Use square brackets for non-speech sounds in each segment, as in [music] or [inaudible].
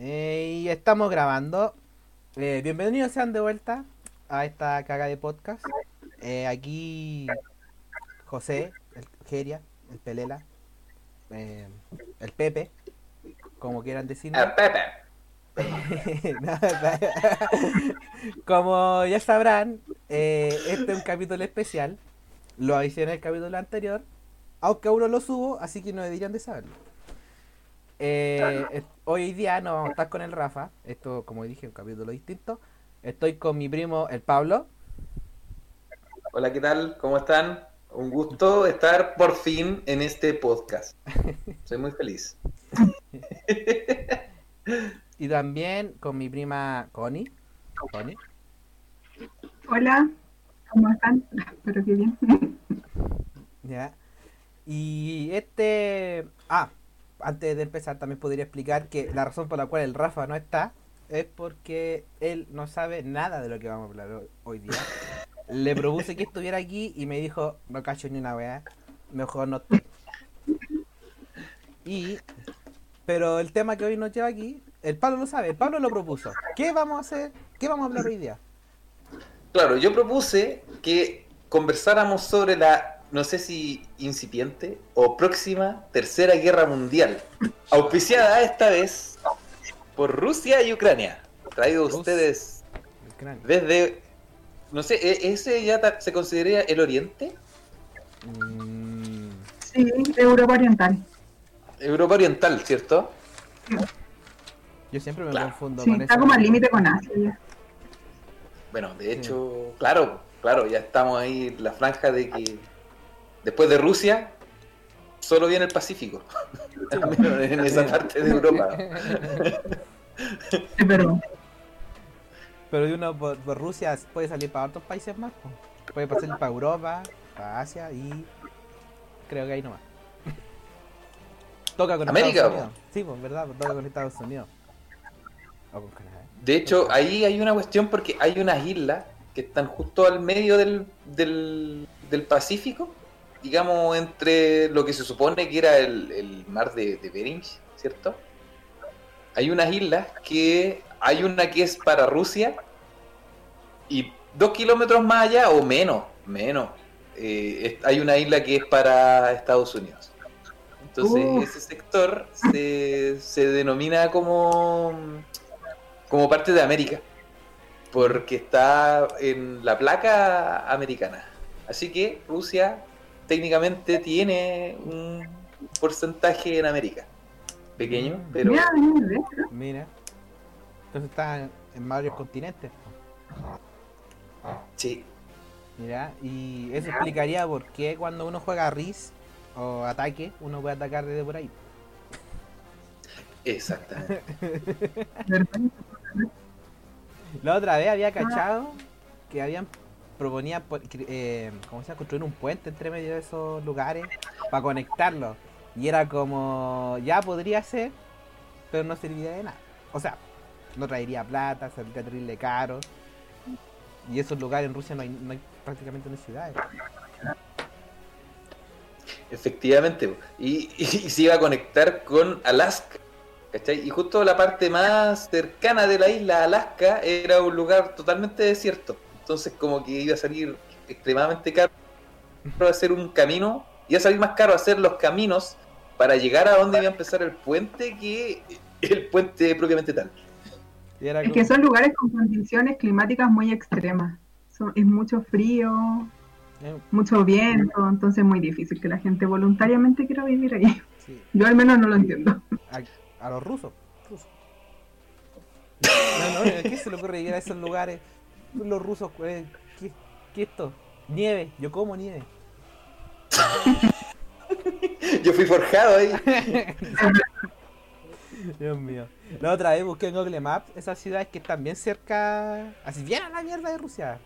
Eh, y estamos grabando. Eh, bienvenidos sean de vuelta a esta caga de podcast. Eh, aquí José, el Geria, el Pelela, eh, el Pepe, como quieran decirlo. Ah, Pepe. [laughs] como ya sabrán, este es un capítulo especial. Lo avisé en el capítulo anterior. Aunque aún no lo subo, así que no deberían de saberlo. Eh, hoy día no vamos a estar con el Rafa. Esto, como dije, es un capítulo distinto. Estoy con mi primo, el Pablo. Hola, ¿qué tal? ¿Cómo están? Un gusto estar por fin en este podcast. Soy muy feliz. [laughs] Y también con mi prima Connie. Connie. Hola, ¿cómo están? [laughs] Espero que bien. [laughs] Ya. Y este. Ah, antes de empezar, también podría explicar que la razón por la cual el Rafa no está es porque él no sabe nada de lo que vamos a hablar ho- hoy día. [laughs] Le propuse que estuviera aquí y me dijo: No cacho ni una weá, mejor no. Y. Pero el tema que hoy nos lleva aquí, el Pablo lo sabe, el Pablo lo propuso. ¿Qué vamos a hacer? ¿Qué vamos a hablar hoy día? Claro, yo propuse que conversáramos sobre la, no sé si incipiente o próxima Tercera Guerra Mundial, auspiciada esta vez por Rusia y Ucrania. Traído ustedes desde, no sé, ¿e- ¿ese ya se consideraría el Oriente? Mm, Sí, Europa Oriental. Europa Oriental, ¿cierto? yo siempre me Claro. confundo Sí, con está eso. como al límite con Asia. Bueno, de hecho, claro, claro, ya estamos ahí en la franja de que después de Rusia solo viene el Pacífico. [laughs] En esa parte de Europa. Sí, pero Pero de uno por, por Rusia puede salir para otros países más. po. Puede pasar para Europa, para Asia y creo que ahí nomás. Toca con América, Estados Unidos. Sí, pues verdad, toca con Estados Unidos. O con Canadá. De hecho, ahí hay una cuestión porque hay unas islas que están justo al medio del, del, del Pacífico, digamos, entre lo que se supone que era el, el mar de, de Bering, ¿cierto? Hay unas islas que hay una que es para Rusia y dos kilómetros más allá o menos, menos, eh, hay una isla que es para Estados Unidos. Entonces ese sector se, se denomina como, como parte de América, porque está en la placa americana. Así que Rusia técnicamente tiene un porcentaje en América. Pequeño, Mm. pero... mira, mira, ¿ves? Mira. Entonces está en varios continentes. Sí, Mira, y eso explicaría por qué cuando uno juega RIS o ataque, uno puede atacar desde por ahí. exactamente. [laughs] La otra vez había cachado que habían cre- eh, ¿cómo se construir un puente entre medio de esos lugares para conectarlos. Y era como, ya podría ser, pero no serviría de nada. O sea, no traería plata, saldría terrible caro. Y esos lugares en Rusia no hay, no hay prácticamente ni ciudades. Efectivamente. Y, y, se iba a conectar con Alaska. Y justo la parte más cercana de la isla, Alaska, era un lugar totalmente desierto. Entonces como que iba a salir extremadamente caro hacer un camino. Iba a salir más caro hacer los caminos para llegar a donde iba a empezar el puente que el puente propiamente tal. Es que son lugares con condiciones climáticas muy extremas. Son- es mucho frío, eh, mucho viento, entonces es muy difícil que la gente voluntariamente quiera vivir ahí. sí. Yo al menos no lo entiendo. a, a los rusos. rusos. No, no, ¿qué se le ocurre ir a esos lugares? Los rusos, eh, ¿qué, qué esto? Nieve, yo como nieve. [laughs] Yo fui forjado ahí. [laughs] Dios mío. La otra vez busqué en Google Maps esas ciudades que están bien cerca, así bien a la mierda de Rusia.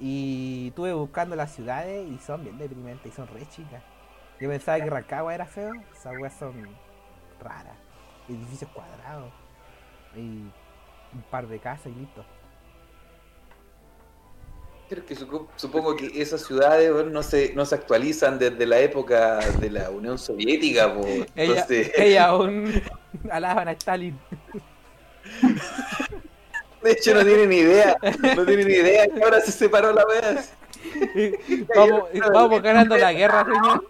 Y estuve buscando las ciudades y son bien deprimentes y son re chicas. Yo pensaba que Rancagua era feo, esas weas son raras. Edificios cuadrados. Y un par de casas y listo. Creo que supo- supongo que esas ciudades bueno, no se, no se actualizan desde la época de la Unión Soviética. po. Entonces, ella aún [laughs] alaban a Stalin. De hecho, no tienen ni idea. No tienen ni idea que ahora se separó la wea. [laughs] vamos, vamos ganando la guerra, señor.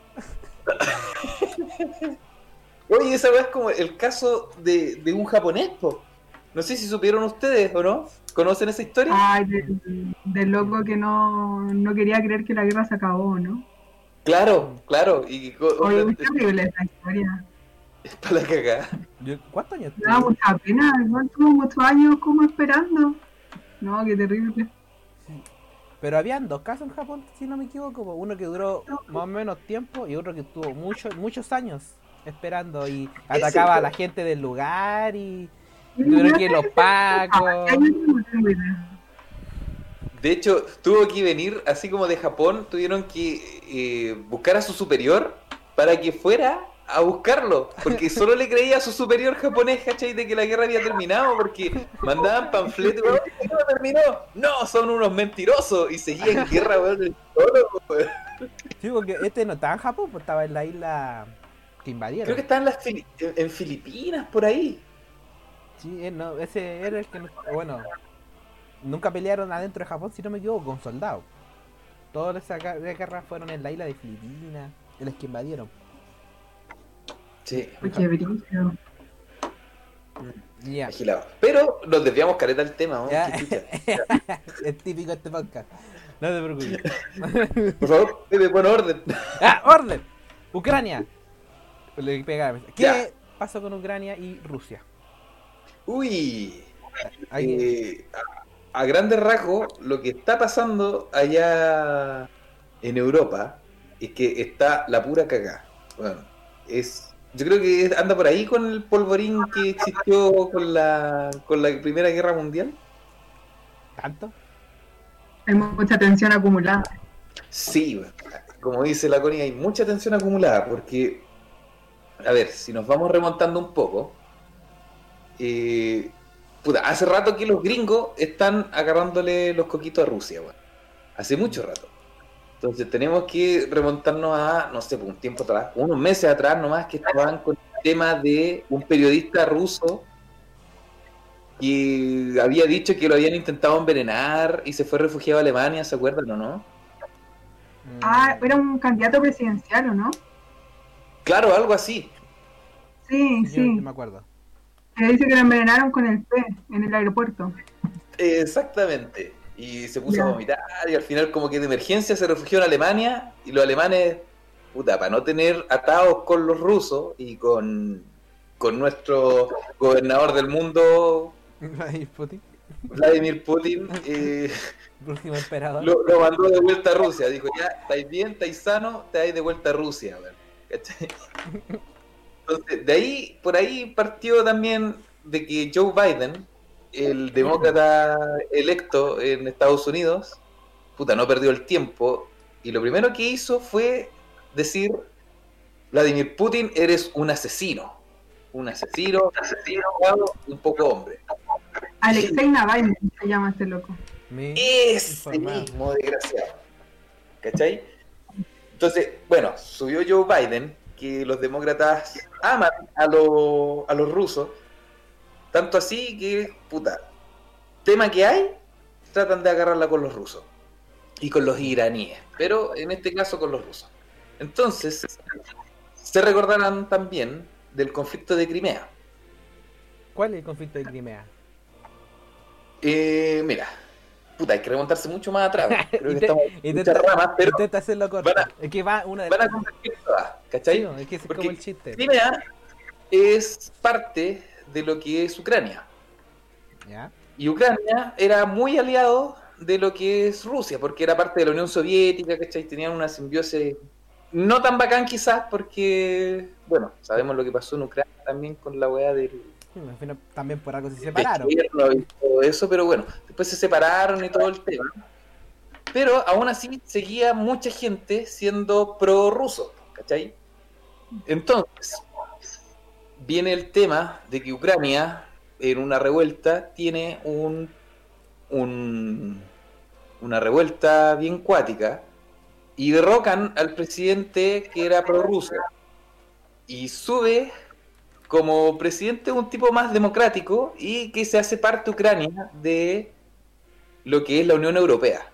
Oye, esa es como el caso de, de un japonés, po. No sé si supieron ustedes o no. ¿Conocen esa historia? Ay, del, del loco que no, no quería creer que la guerra se acabó, ¿no? Claro, claro. Y Oye, es terrible esa historia. es para la cagada. ¿Cuántos años Me da mucha pena, igual tuvo muchos años como esperando. No, qué terrible. Pero habían dos casos en Japón, si no me equivoco. Uno que duró más o menos tiempo y otro que tuvo muchos muchos años esperando y atacaba a la gente del lugar y tuvieron que ir los [laughs] pacos. Tengo idea. De hecho, tuvo que venir, así como de Japón, tuvieron que eh, buscar a su superior para que fuera a buscarlo. Porque solo le creía a su superior japonés, ¿cachai? De que la guerra había terminado, porque mandaban panfletos, ¿no terminó? No, son unos mentirosos. Y seguían en guerra, weón, solo. Sí, porque este no estaba en Japón, pues estaba en la isla que invadieron. Creo que estaban las Fili- en, en Filipinas, por ahí. Sí, eh, no, ese era el que, no- bueno, nunca pelearon adentro de Japón, si no me equivoco, con soldados. Todas esas guerras fueron en la isla de Filipinas, en las que invadieron. Sí. Ya, agilado. Pero nos desviamos careta del tema, ¿no? [laughs] Es típico este podcast. No te preocupes. [laughs] Por favor, Pepe, pon orden. [laughs] ¡Ah, orden! Ucrania. Le pega. ¿Qué pasó con Ucrania y Rusia? Uy, Ahí- Eh, a, a grandes rasgos, lo que está pasando allá en Europa es que está la pura cagada. Bueno, es, yo creo que anda por ahí con el polvorín que existió con la, con la Primera Guerra Mundial. ¿Tanto? Hay mucha tensión acumulada. Sí, como dice la Connie, hay mucha tensión acumulada porque, a ver, si nos vamos remontando un poco, eh, puta, hace rato que los gringos están agarrándole los coquitos a Rusia, weón. Hace mucho rato. Entonces tenemos que remontarnos a, no sé, por un tiempo atrás, unos meses atrás nomás, que estaban con el tema de un periodista ruso que había dicho que lo habían intentado envenenar y se fue refugiado a Alemania, ¿se acuerdan o no? Ah, era un candidato presidencial, ¿o no? Claro, algo así. Sí, sí, yo- sí. yo me acuerdo. Dice que lo envenenaron con el té en el aeropuerto. Exactamente. Y se puso a vomitar y al final como que de emergencia se refugió en Alemania y los alemanes, puta, para no tener atados con los rusos y con, con nuestro gobernador del mundo, Vladimir Putin, Vladimir Putin, [laughs] eh, próximo emperador. lo, lo mandó de vuelta a Rusia. Dijo, ya, estáis bien, estáis sano, te vais de vuelta a Rusia. weón. ¿Cachai? [laughs] Entonces, de ahí, por ahí partió también de que Joe Biden, el demócrata electo en Estados Unidos, puta, no perdió el tiempo. Y lo primero que hizo fue decir, Vladimir Putin, eres un asesino. Un asesino, asesino, un poco hombre. Alexei Navalny se llama este loco. Me- Ese Informado. mismo desgraciado. ¿Cachai? Entonces, bueno, subió Joe Biden, que los demócratas aman a, los- a los rusos, tanto así que, puta, tema que hay, tratan de agarrarla con los rusos y con los iraníes, pero en este caso con los rusos. Entonces, se recordarán también del conflicto de Crimea. ¿Cuál es el conflicto de Crimea? Eh, mira, puta, hay que remontarse mucho más atrás. [laughs] Creo que estamos intenta- ramas, pero Intenta hacerlo corto. van Es que va una de van a convertir todas, Sí, ¿cachai? no, es que es Porque como el chiste. Crimea es parte de lo que es Ucrania. ¿Ya? Y Ucrania era muy aliado de lo que es Rusia, porque era parte de la Unión Soviética, ¿cachai? Tenían una simbiosis no tan bacán quizás, porque, bueno, sabemos lo que pasó en Ucrania también con la weá del También por algo se separaron. gobierno y todo eso, pero bueno, después se separaron y todo el tema. Pero aún así seguía mucha gente siendo pro-ruso, ¿cachai? Entonces, viene el tema de que Ucrania, en una revuelta, tiene un, un una revuelta bien cuática y derrocan al presidente que era pro-ruso. Y sube como presidente un tipo más democrático y que se hace parte Ucrania de lo que es la Unión Europea.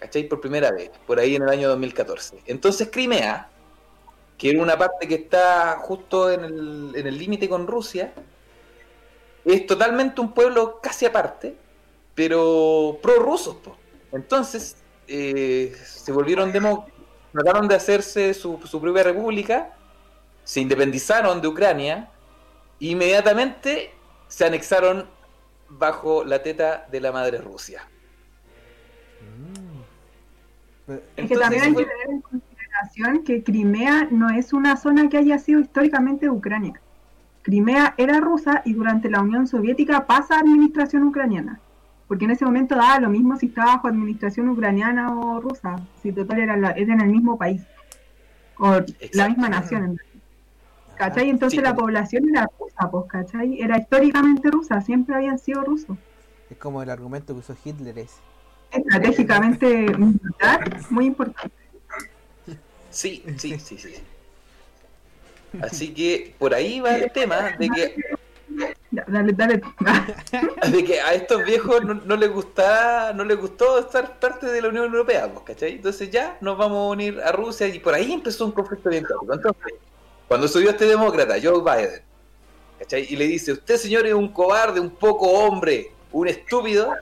¿Cachai? Por primera vez, por ahí en el año 2014. Entonces Crimea, que era una parte que está justo en el límite con Rusia, es totalmente un pueblo casi aparte, pero prorrusos. Entonces eh, se volvieron demo, trataron de hacerse su, propia república, se independizaron de Ucrania, inmediatamente se anexaron bajo la teta de la madre Rusia. Mm. Es que también hay que tener en consideración que Crimea no es una zona que haya sido históricamente Ucrania. Crimea era rusa y durante la Unión Soviética pasa a administración ucraniana. Porque en ese momento daba lo mismo si estaba bajo administración ucraniana o rusa, si total era, la, era en el mismo país, o la misma nación. ¿Cachai? Entonces la población era rusa, pues, ¿cachai? Era históricamente rusa, siempre habían sido rusos. Es como el argumento que usó Hitler es. Estratégicamente [laughs] militar, muy importante. Sí, sí, sí, sí. Así que por ahí va el tema de que Dale, dale. [laughs] de que a estos viejos no, les gustaba, no les gustó estar parte de la Unión Europea, ¿cachai? Entonces ya nos vamos a unir a Rusia y por ahí empezó un conflicto bien Entonces, cuando subió este demócrata, Joe Biden, ¿cachai? Y le dice, usted señor es un cobarde, un poco hombre, un estúpido,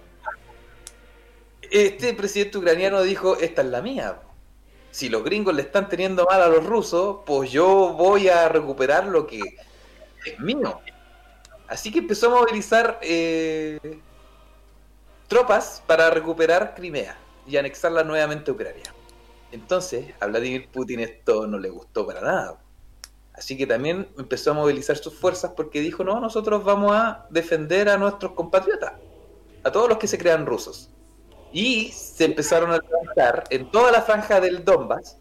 este presidente ucraniano dijo, esta es la mía si los gringos le están teniendo mal a los rusos, pues yo voy a recuperar lo que es mío. Así que empezó a movilizar eh, tropas para recuperar Crimea y anexarla nuevamente a Ucrania. Entonces, a Vladimir Putin esto no le gustó para nada. Así que también empezó a movilizar sus fuerzas porque dijo, no, nosotros vamos a defender a nuestros compatriotas, a todos los que se crean rusos. Y se empezaron a levantar en toda la franja del Donbass,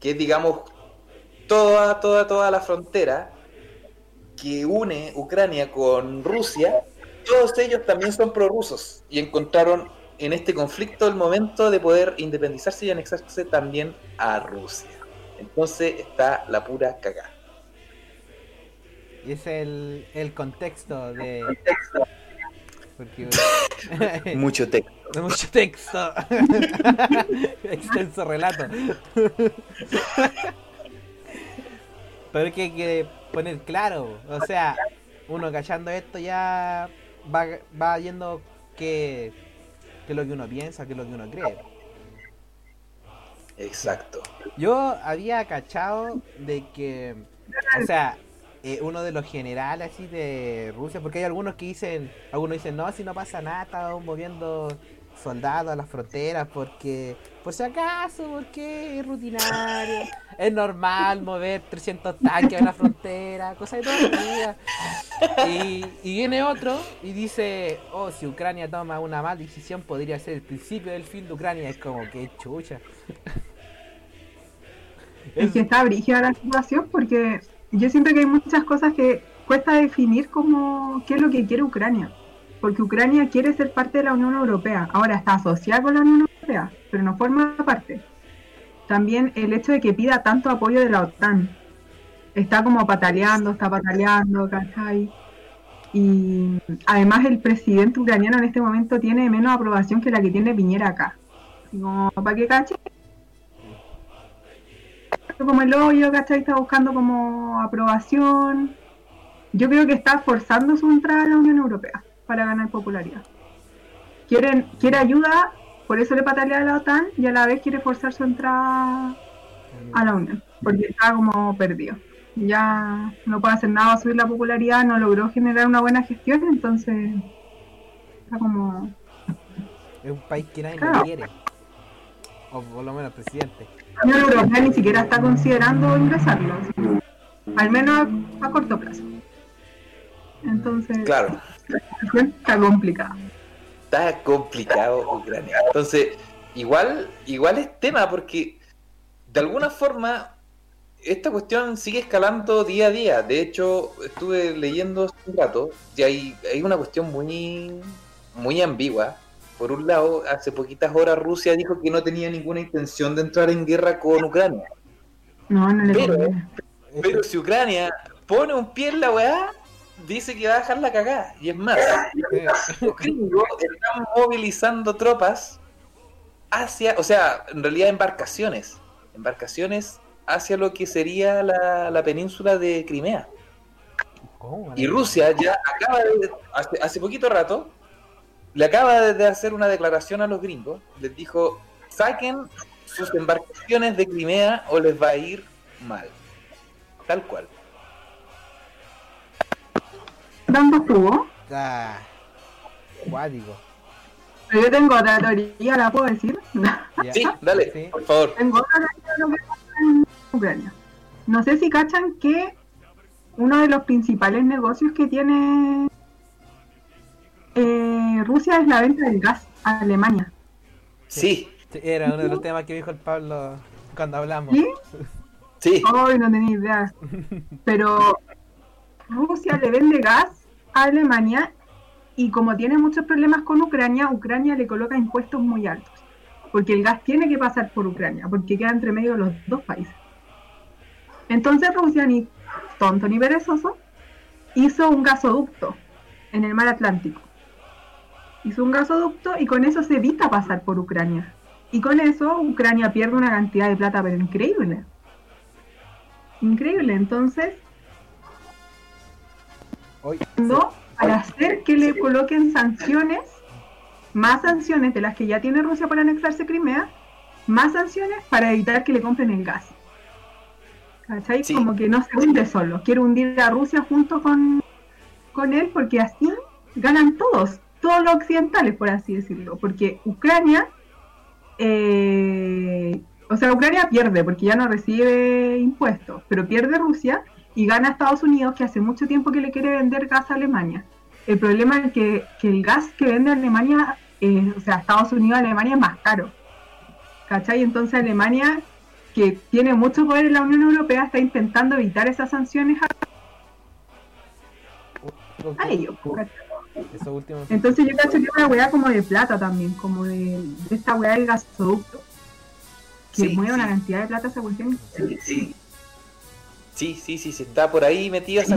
que es, digamos, toda, toda, toda la frontera que une Ucrania con Rusia, todos ellos también son prorrusos y encontraron en este conflicto el momento de poder independizarse y anexarse también a Rusia. Entonces está la pura cagada. Y es el, el contexto de... [laughs] Mucho texto. [laughs] Mucho texto. [laughs] Extenso relato. Pero es que hay que poner claro. O sea, uno cachando esto ya va, va yendo que, que lo que uno piensa, que lo que uno cree. Exacto. Yo había cachado de que, o sea, eh, uno de los generales así de Rusia, porque hay algunos que dicen, algunos dicen, no, si no pasa nada, estamos moviendo soldados a las fronteras porque, por si acaso, porque es rutinario, es normal mover 300 tanques a la frontera, cosas de todo el día. Y, viene otro y dice, oh, si Ucrania toma una mala decisión podría ser el principio del fin de Ucrania. Es como que chucha. Es que está brígida la situación porque yo siento que hay muchas cosas que cuesta definir como qué es lo que quiere Ucrania. Porque Ucrania quiere ser parte de la Unión Europea. Ahora está asociada con la Unión Europea, pero no forma parte. También el hecho de que pida tanto apoyo de la OTAN. Está como pataleando, está pataleando, ¿cachai? Y además el presidente ucraniano en este momento tiene menos aprobación que la que tiene Piñera acá. como, ¿para qué caché? Como el hoyo, ¿cachai? Está buscando como aprobación. Yo creo que está forzando su entrada a la Unión Europea para ganar popularidad. Quieren, quiere ayuda, por eso le patalea a la OTAN y a la vez quiere forzar su entrada a la Unión, porque está como perdido. Ya no puede hacer nada subir la popularidad, no logró generar una buena gestión, entonces está como... Es un país que nadie quiere, o por lo menos presidente. La Unión Europea ni siquiera está considerando ingresarlo, al menos a, corto plazo. Entonces, claro. está complicado. Está complicado Ucrania. Entonces, igual, igual es tema porque de alguna forma esta cuestión sigue escalando día a día. De hecho, estuve leyendo hace un rato y hay, hay una cuestión muy, muy ambigua por un lado, hace poquitas horas Rusia dijo que no tenía ninguna intención de entrar en guerra con Ucrania. No, no le pero, pero si Ucrania pone un pie en la weá, dice que va a dejar la cagada. Y es más, los gringos están movilizando tropas hacia, o sea, en realidad embarcaciones, embarcaciones hacia lo que sería la, la península de Crimea. ¿Cómo? Y Rusia ya acaba de, hace, hace poquito rato, le acaba de hacer una declaración a los gringos, les dijo, saquen sus embarcaciones de Crimea o les va a ir mal. Tal cual. Dando jugo. Ah, cuático. Pero yo tengo otra teoría, ¿la puedo decir? Sí, dale, Sí. por favor. tengo otra teoría de lo que pasa en Ucrania. No sé si cachan que uno de los principales negocios que tiene eh, Rusia es la venta del gas a Alemania. Sí, Sí, Era uno de los temas que dijo el Pablo cuando hablamos. ¿Sí? sí. Hoy no tenía idea. Pero Rusia le vende gas a Alemania y como tiene muchos problemas con Ucrania, Ucrania le coloca impuestos muy altos. Porque el gas tiene que pasar por Ucrania, porque queda entre medio de los dos países. Entonces Rusia, ni tonto ni perezoso, hizo un gasoducto en el mar Atlántico. Hizo un gasoducto y con eso se evita pasar por Ucrania. Y con eso Ucrania pierde una cantidad de plata, pero increíble. Increíble, entonces, Hoy, no, para hacer que le coloquen sanciones, más sanciones de las que ya tiene Rusia para anexarse Crimea, más sanciones para evitar que le compren el gas. ¿Cachai? Sí. Como que no se hunde solo. Quiere hundir a Rusia junto con, con él porque así ganan todos, todos los occidentales, por así decirlo. Porque Ucrania, eh, o sea, Ucrania pierde porque ya no recibe impuestos, pero pierde Rusia y gana Estados Unidos, que hace mucho tiempo que le quiere vender gas a Alemania. El problema es que, que el gas que vende Alemania, eh, o sea, Estados Unidos a Alemania es más caro. ¿Cachai? Entonces Alemania, que tiene mucho poder en la Unión Europea, está intentando evitar esas sanciones a, a ellos. Eso último. Entonces yo cacho que es una weá como de plata también, como de, de esta weá del gasoducto. Que Sí, mueve una sí. cantidad de plata esa cuestión. Sí, sí. Sí, sí, sí, se está por ahí metida esa.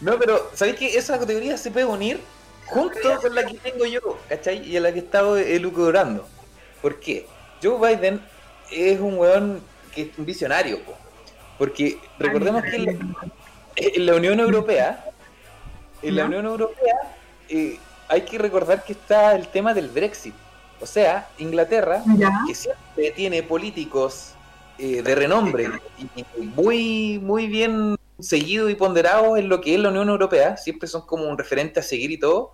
No, pero ¿sabéis que esa categoría se puede unir junto con la que tengo yo, ¿cachai? Y a la que he estado elucubrando. ¿Por qué? Joe Biden es un weón que es un visionario, po. porque recordemos que en, en la Unión Europea, en la. Unión Europea eh, hay que recordar que está el tema del Brexit. O sea, Inglaterra Ya, que siempre tiene políticos eh, de renombre y, muy, muy bien seguidos y ponderados en lo que es la Unión Europea, siempre son como un referente a seguir y todo,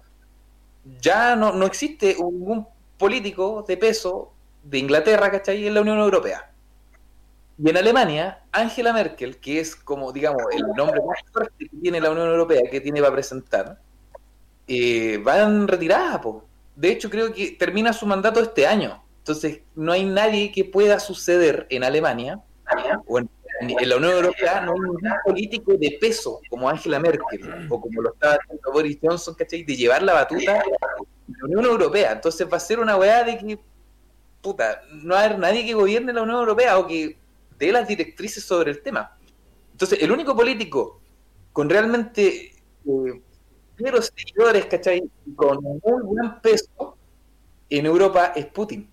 ya no, no existe ningún político de peso de Inglaterra, ¿cachai? En la Unión Europea. Y en Alemania, Angela Merkel, que es como, digamos, el nombre más fuerte que tiene la Unión Europea, que tiene para presentar, eh, van retirada, po. De hecho, creo que termina su mandato este año. Entonces, no hay nadie que pueda suceder en Alemania o en, en la Unión Europea, no hay ningún político de peso como Angela Merkel o como lo estaba haciendo Boris Johnson, ¿cachai? De llevar la batuta en la Unión Europea. Entonces, va a ser una weá de que, puta, no va a haber nadie que gobierne la Unión Europea o que dé las directrices sobre el tema. Entonces, el único político con realmente eh, pero seguidores, ¿cachai? Con muy buen peso en Europa es Putin.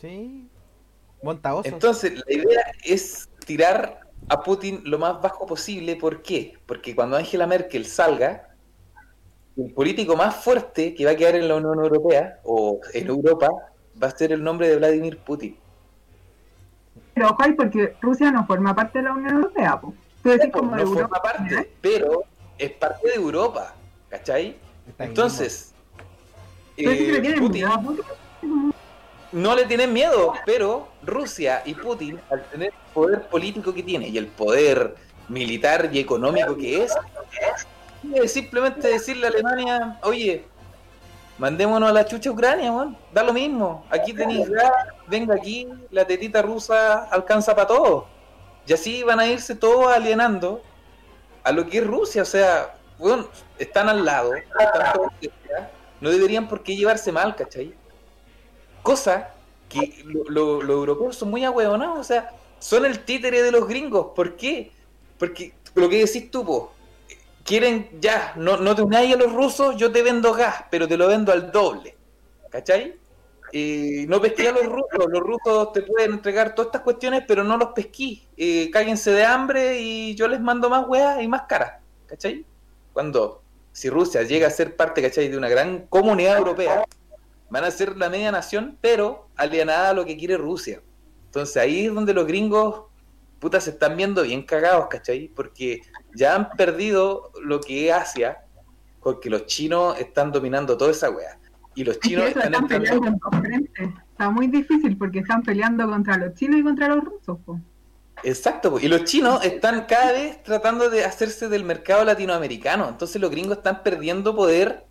Sí. Entonces, la idea es tirar a Putin lo más bajo posible. ¿Por qué? Porque cuando Angela Merkel salga, el político más fuerte que va a quedar en la Unión Europea o en Europa va a ser el nombre de Vladimir Putin. Pero ojo ahí porque Rusia no forma parte de la Unión Europea, po. Tú decís como no de Europa. forma parte, pero es parte de Europa, ¿cachai? Está Entonces, le eh, miedo Putin. no le tienen miedo, pero Rusia y Putin, al tener el poder político que tiene y el poder militar y económico que es, es simplemente decirle a Alemania, oye, mandémonos a la chucha a Ucrania, weón, da lo mismo, aquí tenéis gas, venga aquí, la tetita rusa alcanza para todo. Y así van a irse todos alienando a lo que es Rusia, o sea, weón, están al lado, están todos cerca, no deberían por qué llevarse mal, ¿cachai? Cosa que lo- lo- los europeos son muy ahueonados, o sea, son el títere de los gringos. ¿Por qué? Porque lo que decís tú, po, quieren ya, no, no te unáis a los rusos, yo te vendo gas, pero te lo vendo al doble. ¿Cachai? Y no pesqué a los rusos, los rusos te pueden entregar todas estas cuestiones, pero no los pesquí. Eh, cáguense de hambre y yo les mando más weas y más caras. ¿Cachai? Cuando, si Rusia llega a ser parte, ¿cachai? De una gran comunidad europea, van a ser la media nación, pero alienada a lo que quiere Rusia. Entonces ahí es donde los gringos, puta, se están viendo bien cagados, ¿cachai? Porque ya han perdido lo que es Asia, porque los chinos están dominando toda esa wea. Y los Es que chinos están están peleando en dos frentes. Está muy difícil porque están peleando contra los chinos y contra los rusos. po. Exacto, po. y los chinos están cada vez tratando de hacerse del mercado latinoamericano. Entonces los gringos están perdiendo poder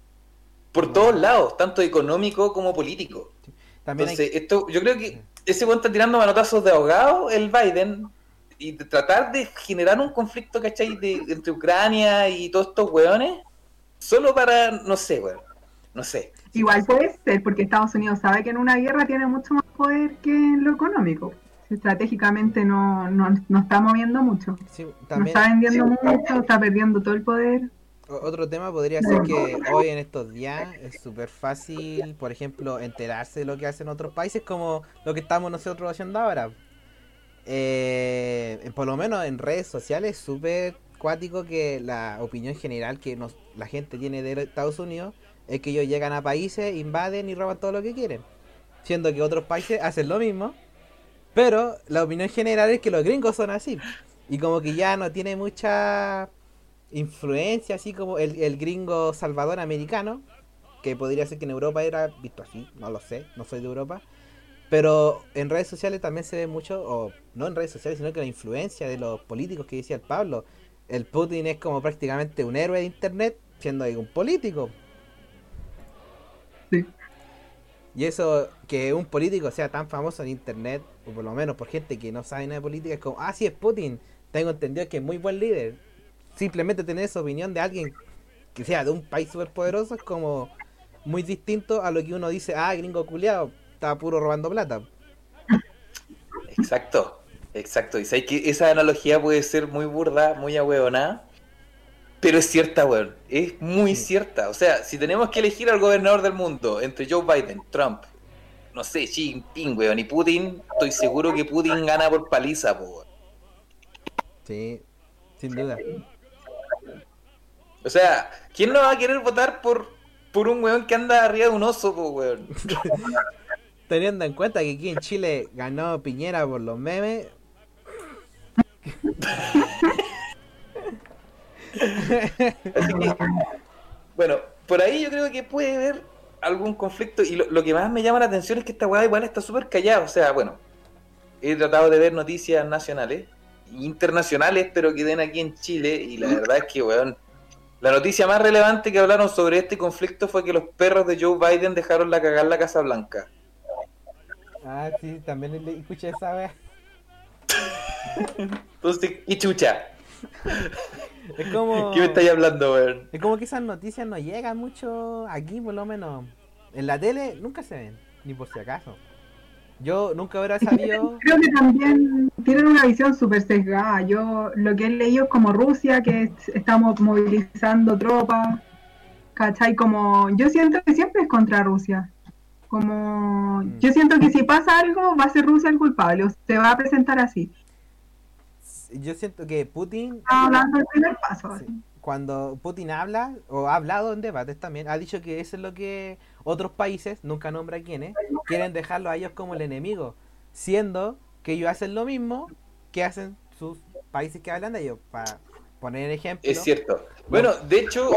por todos lados, tanto económico como político. También hay Entonces, esto, yo creo que ese weón está tirando manotazos de ahogado, el Biden, y de tratar de generar un conflicto, ¿cachai? De, entre Ucrania y todos estos weones, solo para, no sé, weón, no sé. Igual puede ser porque Estados Unidos sabe que en una guerra tiene mucho más poder que en lo económico. Estratégicamente no, no, no está moviendo mucho. sí, No también está vendiendo sí. mucho, está perdiendo todo el poder. Otro tema podría ser que hoy en estos días es súper fácil, por ejemplo, enterarse de lo que hacen otros países como lo que estamos nosotros haciendo ahora. Eh, por lo menos en redes sociales es súper cuático que la opinión general que la gente tiene de Estados Unidos es que ellos llegan a países, invaden y roban todo lo que quieren. Siendo que otros países hacen lo mismo, pero la opinión general es que los gringos son así. Y como que ya no tiene mucha influencia, así como el, el gringo salvador americano, que podría ser que en Europa era visto así, no lo sé, no soy de Europa. Pero en redes sociales también se ve mucho, o no en redes sociales, sino que la influencia de los políticos que decía el Pablo. El Putin es como prácticamente un héroe de internet, siendo un político. Sí. Y eso, que un político sea tan famoso en internet, o por lo menos por gente que no sabe nada de política, es como, ah, sí, es Putin. Tengo entendido que es muy buen líder. Simplemente tener esa opinión de alguien que sea de un país superpoderoso es como muy distinto a lo que uno dice, ah, gringo culiado, está puro robando plata. Exacto, exacto. Y sabes que esa analogía puede ser muy burda, muy ahueonada, pero es cierta, weón. Es muy Sí. cierta. O sea, si tenemos que elegir al gobernador del mundo entre Joe Biden, Trump, no sé, Xi Jinping, weón, y Putin, estoy seguro que Putin gana por paliza, weón. Sí, sin duda. O sea, ¿quién no va a querer votar por, por un weón que anda arriba de un oso, po, weón? [laughs] Teniendo en cuenta que aquí en Chile ganó Piñera por los memes. [laughs] Bueno, por ahí yo creo que puede haber algún conflicto. Y lo, lo que más me llama la atención es que esta weá igual está súper callada. O sea, bueno, he tratado de ver noticias nacionales, internacionales, pero que den aquí en Chile. Y la verdad es que, weón, la noticia más relevante que hablaron sobre este conflicto fue que los perros de Joe Biden dejaron la cagar la Casa Blanca. Ah, sí, también le- escuché esa vez. Entonces, ¿qué chucha? Es como. [laughs] ¿Qué me estáis hablando, weón? Es como que esas noticias no llegan mucho aquí, por lo menos. En la tele nunca se ven, ni por si acaso. Yo nunca hubiera sabido. [laughs] Creo que también tienen una visión súper sesgada. Yo lo que he leído es como Rusia, que es- estamos movilizando tropas, ¿cachai? Como yo siento que siempre es contra Rusia. Como Mm. yo siento que si pasa algo va a ser Rusia el culpable, o se va a presentar así. Yo siento que Putin, Está dando el primer paso. Sí. cuando Putin habla, o ha hablado en debates también, ha dicho que eso es lo que otros países, nunca nombra quiénes, quieren dejarlo a ellos como el enemigo. Siendo que ellos hacen lo mismo que hacen sus países que hablan de ellos. Para poner ejemplo. Es cierto. Bueno, de hecho,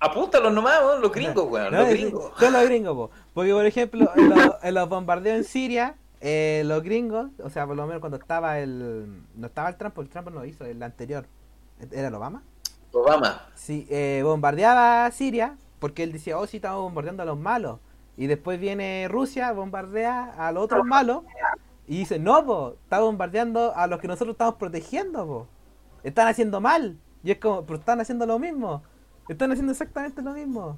apúntalos nomás, weón, los gringos, weón, No, los gringos. Son los gringos, po. Porque, por ejemplo, en, los- [laughs] en los bombardeos en Siria, eh, los gringos, o sea, por lo menos cuando estaba el. No estaba el Trump, el Trump no lo hizo, el anterior. ¿Era el Obama? Obama. Sí, eh, bombardeaba a Siria, porque él decía, oh, sí, estamos bombardeando a los malos. Y después viene Rusia, bombardea a los otros malos, y dice, no, po, está bombardeando a los que nosotros estamos protegiendo, po. Están haciendo mal. Y es como, pero están haciendo lo mismo. Están haciendo exactamente lo mismo.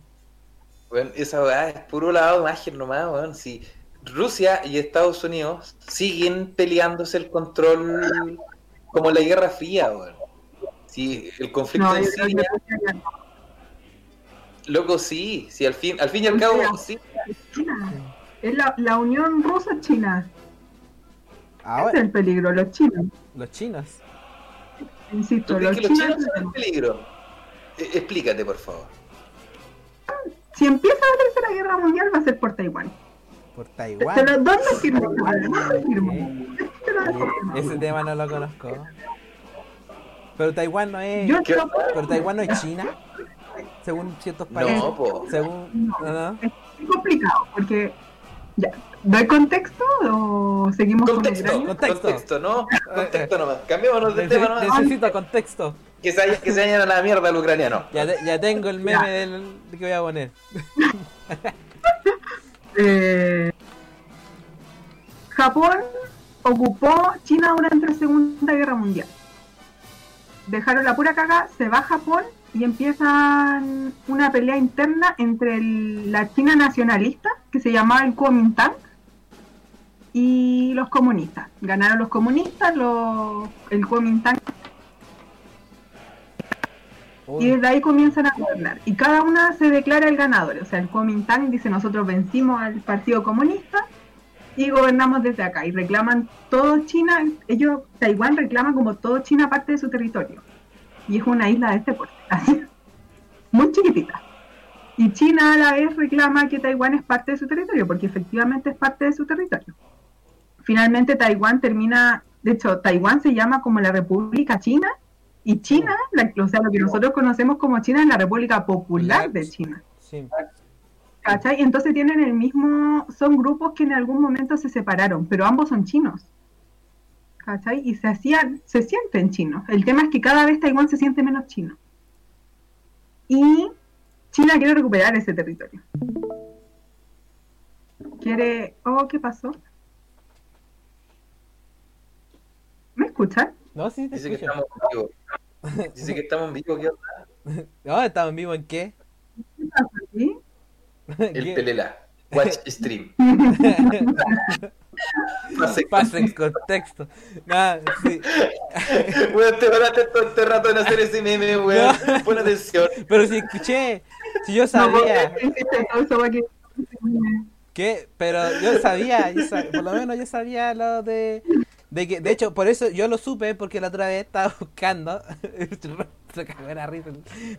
Weón, esa weá es puro lado de imagen nomás, weón. Si Rusia y Estados Unidos siguen peleándose el control como la Guerra Fría, weón. Si el conflicto No, en sí, no. loco, sí. Si al fin, al fin y al cabo, sí. China. Es la, la unión rusa-china. Ese es el peligro, los chinos. los chinos. Insisto, ¿Tú los que los chinos. chinos son el peligro? Eh, explícate, por favor. Si empieza la tercera guerra mundial va a ser por Taiwán. Por Taiwán. los dos lo firmo. Los dos lo firmo. Ok. Te lo dejo firmado. Ese tema no lo conozco. Pero Taiwán no es. Yo ¿Qué? no- Pero Taiwán no es China. Según ciertos países. No, po. Según. No, no. es muy complicado porque ya, ¿doy contexto o seguimos Contexto, con el Contexto. contexto, ¿no? Contexto nomás. Cambiémonos de Nece- tema nomás. necesito contexto. Que se, que se vayan a la mierda al ucraniano. Ya, te- ya tengo el meme Ya. del que voy a poner. [laughs] Eh, Japón ocupó China durante la Segunda Guerra Mundial. Dejaron la pura caga, se va Japón y empiezan una pelea interna entre el- la China nacionalista, que se llamaba el Kuomintang, y los comunistas. Ganaron los comunistas, los, el Kuomintang y desde ahí comienzan a gobernar. Y cada una se declara el ganador. O sea, el Kuomintang dice nosotros vencimos al Partido Comunista y gobernamos desde acá. Y reclaman todo China, ellos, Taiwán reclama como todo China parte de su territorio. Y es una isla de este porte, [laughs] así, muy chiquitita. Y China a la vez reclama que Taiwán es parte de su territorio, porque efectivamente es parte de su territorio. Finalmente Taiwán termina, de hecho, Taiwán se llama como la República China y China, la- o sea, lo que nosotros conocemos como China es la República Popular de China. sí. ¿Cachai? Entonces tienen el mismo, son grupos que en algún momento se separaron, pero ambos son chinos. ¿Cachai? Y se hacían, se sienten chinos. El tema es que cada vez Taiwán se siente menos chino. Y China quiere recuperar ese territorio. Quiere. Oh, ¿qué pasó? ¿Me escuchan? No, sí, te Dice que escucho. estamos en vivo. Dice que estamos en vivo. ¿qué onda? [laughs] No, estamos en vivo en qué? El ¿Qué? Pelela. Watch [laughs] stream. Pase- Pasen contexto. Nada, sí. [laughs] Weón, te paraste todo este rato en hacer ese meme, weón. Pon atención. Pero si escuché, si yo No, sabía. que- ¿Qué? Pero yo sabía, yo sa- por lo menos yo sabía lo de, de que, de hecho, por eso yo lo supe, porque la otra vez estaba [laughs] buscando, [laughs] se cagó la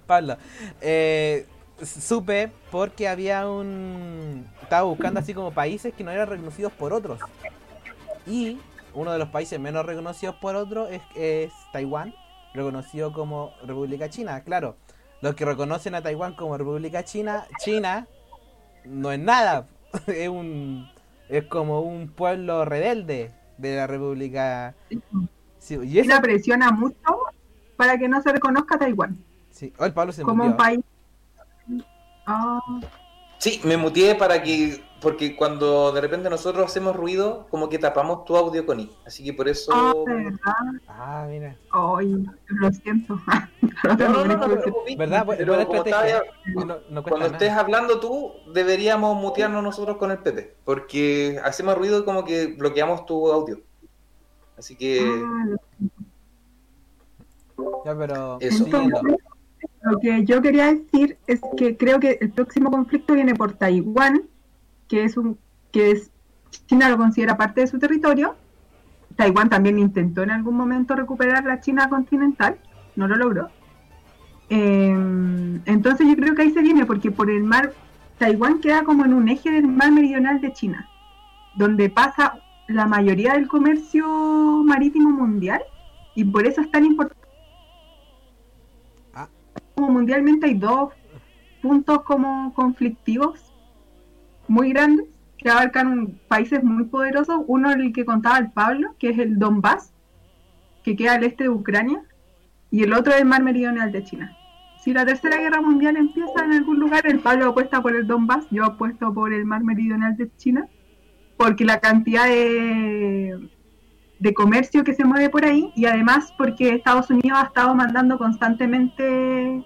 Pablo, eh, supe porque había un, estaba buscando así como países que no eran reconocidos por otros, y uno de los países menos reconocidos por otros es, es Taiwán, reconocido como República China, claro, los que reconocen a Taiwán como República China, China no es nada, [laughs] es un es como un pueblo rebelde de la República. Sí, y eso, China presiona mucho para que no se reconozca Taiwán sí. Oh, el Pablo se como un país. Ah, Sí, me muteé para que. Porque cuando de repente nosotros hacemos ruido, como que tapamos tu audio con I. Así que por eso. ah, de verdad. Ah, mira. Ay, lo siento. No, no, no. ¿Verdad? Pero buena como estrategia. estaba- No, no cuesta Cuando nada. estés hablando tú, deberíamos mutearnos nosotros con el Pepe. Porque hacemos ruido y como que bloqueamos tu audio. Así que. Ah, Ya, pero Eso. Lo que yo quería decir es que creo que el próximo conflicto viene por Taiwán, que es un que es China lo considera parte de su territorio. Taiwán también intentó en algún momento recuperar la China continental, no lo logró. Eh, entonces yo creo que ahí se viene porque por el mar Taiwán queda como en un eje del mar meridional de China, donde pasa la mayoría del comercio marítimo mundial y por eso es tan importante como mundialmente hay dos puntos como conflictivos muy grandes que abarcan países muy poderosos. Uno el que contaba el Pablo, que es el Donbass, que queda al este de Ucrania, y el otro es el mar meridional de China. Si la tercera guerra mundial empieza en algún lugar, el Pablo apuesta por el Donbass, yo apuesto por el mar meridional de China, porque la cantidad de, de comercio que se mueve por ahí y además porque Estados Unidos ha estado mandando constantemente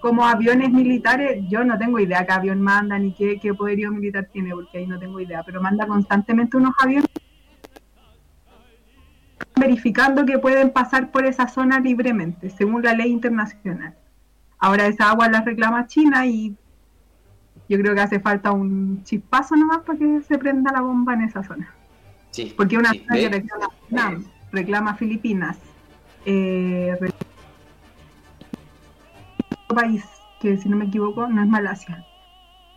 como aviones militares, yo no tengo idea qué avión manda ni qué, qué poderío militar tiene, porque ahí no tengo idea, pero manda constantemente unos aviones verificando que pueden pasar por esa zona libremente, según la ley internacional. Ahora esa agua la reclama China y yo creo que hace falta un chispazo nomás para que se prenda la bomba en esa zona. Sí, Porque una sí, zona que reclama, reclama Filipinas, eh, país que si no me equivoco no es Malasia,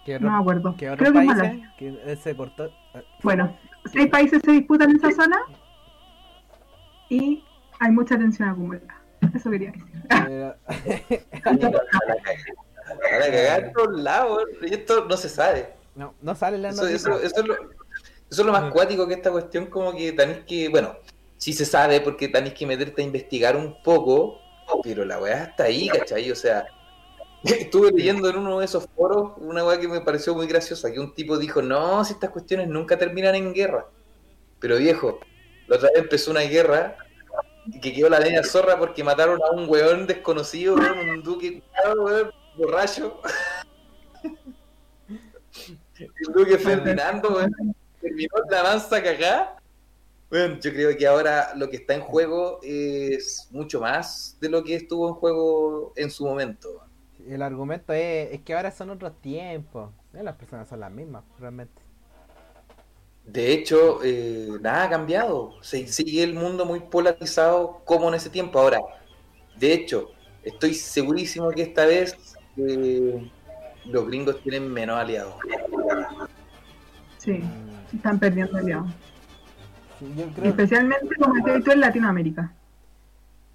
¿Qué no me acuerdo. qué Creo que es? Malasia. Que eh, se cortó. Bueno, seis países se disputan esa zona y hay mucha tensión acumulada. Eso quería decir. [laughs] pero- Para cagar en todos lados, y esto no se sabe. no, no sale la Eso, noticia. eso, eso es lo, eso es lo más Mm. cuático que esta cuestión, como que tenés que, bueno, sí se sabe porque tenés que meterte a investigar un poco, pero la weá está ahí, ¿cachai? O sea, [laughs] estuve leyendo en uno de esos foros una weá que me pareció muy graciosa, que un tipo dijo, no, si estas cuestiones nunca terminan en guerra. Pero viejo, la otra vez empezó una guerra y que quedó la leña zorra porque mataron a un weón desconocido, weón, un duque weón, borracho. [laughs] El duque Ferdinando, weón, terminó la mansa cagá. Bueno, yo creo que ahora lo que está en juego es mucho más de lo que estuvo en juego en su momento. El argumento es, es que ahora son otros tiempos. Eh, Las personas son las mismas, realmente. De hecho, eh, nada ha cambiado. Se, sigue el mundo muy polarizado como en ese tiempo. Ahora, de hecho, estoy segurísimo que esta vez eh, los gringos tienen menos aliados. Sí, Mm, están perdiendo aliados. sí, yo creo Especialmente, como decías tú, en Latinoamérica.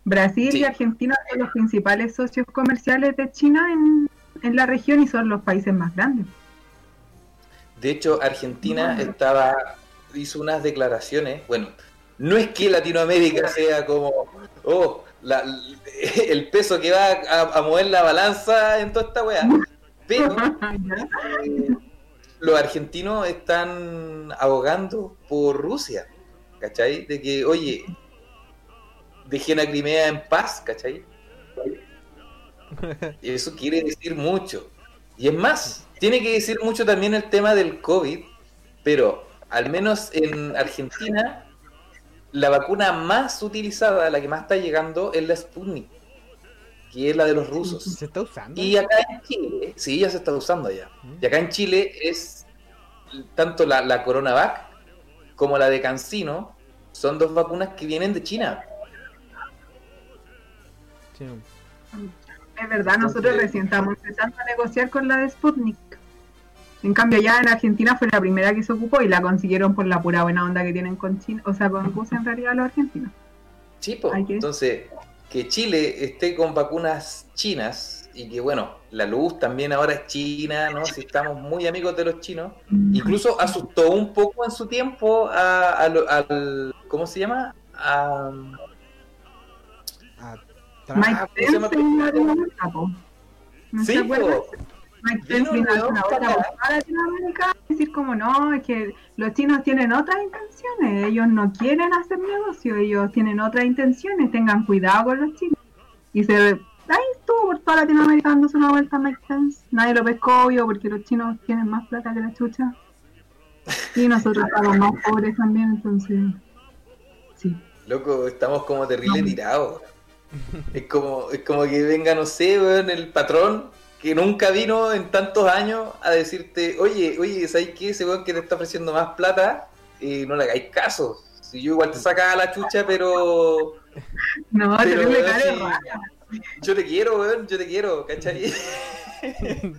Brasil Sí. y Argentina son los principales socios comerciales de China en, en la región y son los países más grandes. De hecho, Argentina estaba hizo unas declaraciones. Bueno, no es que Latinoamérica sea como, oh, la- el peso que va a, a mover la balanza en toda esta weá, pero eh, los argentinos están abogando por Rusia, ¿cachai? De que, oye, dejen a Crimea en paz, ¿cachai? [laughs] Y eso quiere decir mucho. Y es más, tiene que decir mucho también el tema del COVID, pero al menos en Argentina, la vacuna más utilizada, la que más está llegando, es la Sputnik, que es la de los rusos. se está usando. Y acá en Chile, sí, ya se está usando ya. Y acá en Chile es tanto la, la CoronaVac como la de Cancino, son dos vacunas que vienen de China. Sí. Es verdad, nosotros recién estamos empezando a negociar con la de Sputnik. En cambio, ya en Argentina fue la primera que se ocupó y la consiguieron por la pura buena onda que tienen con China, o sea, con Rusia en realidad los argentinos. Sí, que- entonces, que Chile esté con vacunas chinas y que, bueno, la luz también ahora es china, ¿no? Si estamos muy amigos de los chinos. Incluso asustó un poco en su tiempo a, a al... ¿Cómo se llama? A, po. ¿No sí. Mike Vino Pence vino a Latinoamérica a decir como no, es que los chinos tienen otras intenciones, ellos no quieren hacer negocio, ellos tienen otras intenciones, tengan cuidado con los chinos. Y se ahí estuvo por toda Latinoamérica dándose una vuelta Mike Pence, nadie lo pescó obvio porque los chinos tienen más plata que la chucha. Y nosotros [laughs] estamos más pobres también, entonces sí. Loco, estamos como terrible tirados. [laughs] Es como, es como que venga, no sé, weón, el patrón que nunca vino en tantos años a decirte, oye, oye, ¿sabes qué? Ese weón que te está ofreciendo más plata, eh, no le hagáis caso. Si yo igual te sacaba la chucha, pero No, Pero, weón, sí. yo te quiero, weón, yo te quiero, ¿cachai? [laughs]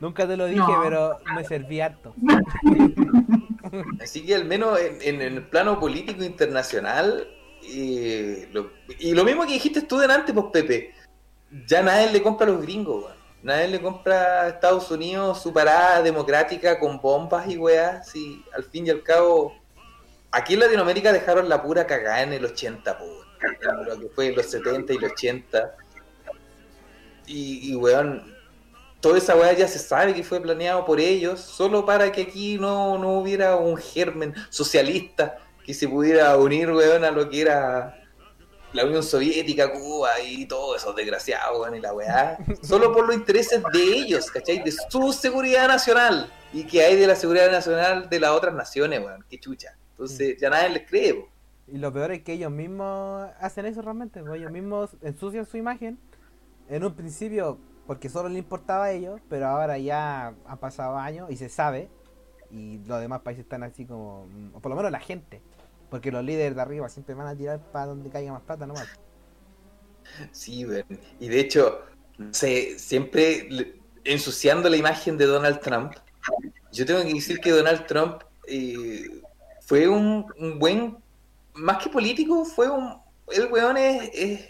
Nunca te lo dije, No. pero me serví harto. [laughs] Así que al menos en, en el plano político internacional, y lo mismo que dijiste tú delante, pues Pepe, ya nadie le compra a los gringos, weón. Nadie le compra a Estados Unidos su parada democrática con bombas y weas, y al fin y al cabo, aquí en Latinoamérica dejaron la pura cagada en el 80, pues, weón. en lo que fue en los 70 y los 80. Y, y weón, toda esa weá ya se sabe que fue planeado por ellos, solo para que aquí no, no hubiera un germen socialista que se pudiera unir, weón, a lo que era la Unión Soviética, Cuba y todo eso desgraciado, weón, y la weá. [laughs] Solo por los intereses de ellos, ¿cachai? De su seguridad nacional. Y que hay de la seguridad nacional de las otras naciones, weón, qué chucha. Entonces ya nadie les cree, po. Y lo peor es que ellos mismos hacen eso realmente, pues, ellos mismos ensucian su imagen. En un principio, porque solo le importaba a ellos, pero ahora ya han pasado años y se sabe. Y los demás países están así como, o por lo menos la gente, porque los líderes de arriba siempre van a tirar para donde caiga más plata nomás. Sí. Y de hecho, sé, siempre ensuciando la imagen de Donald Trump, yo tengo que decir que Donald Trump eh, fue un, un buen, más que político, fue un, el weón es, es,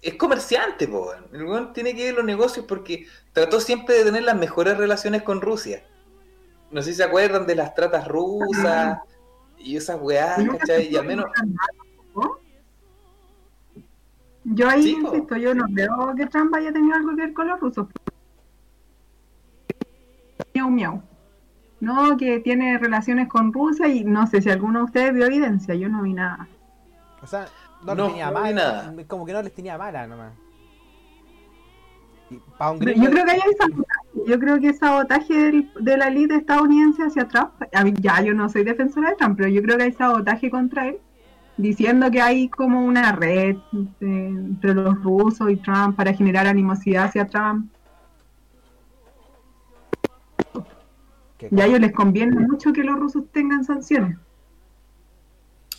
es comerciante, po, el weón tiene que ver los negocios porque trató siempre de tener las mejores relaciones con Rusia. No sé si se acuerdan de las tratas rusas [laughs] y esas weás, ¿cachai? Y al menos... ¿no? Yo ahí Sí, po. insisto, yo no veo que Trump haya tenido algo que ver con los rusos. Miau, miau. No, que tiene relaciones con Rusia y no sé si alguno de ustedes vio evidencia, yo no vi nada. O sea, no, No, les tenía no mala, nada. como que no les tenía mala nomás. Yo creo que hay sabotaje. Yo creo que es sabotaje del- de la élite estadounidense hacia Trump. A mí, ya, yo no soy defensora de Trump, pero yo creo que hay sabotaje contra él, diciendo que hay como una red eh, entre los rusos y Trump para generar animosidad hacia Trump. Y a ellos les conviene mucho que los rusos tengan sanciones.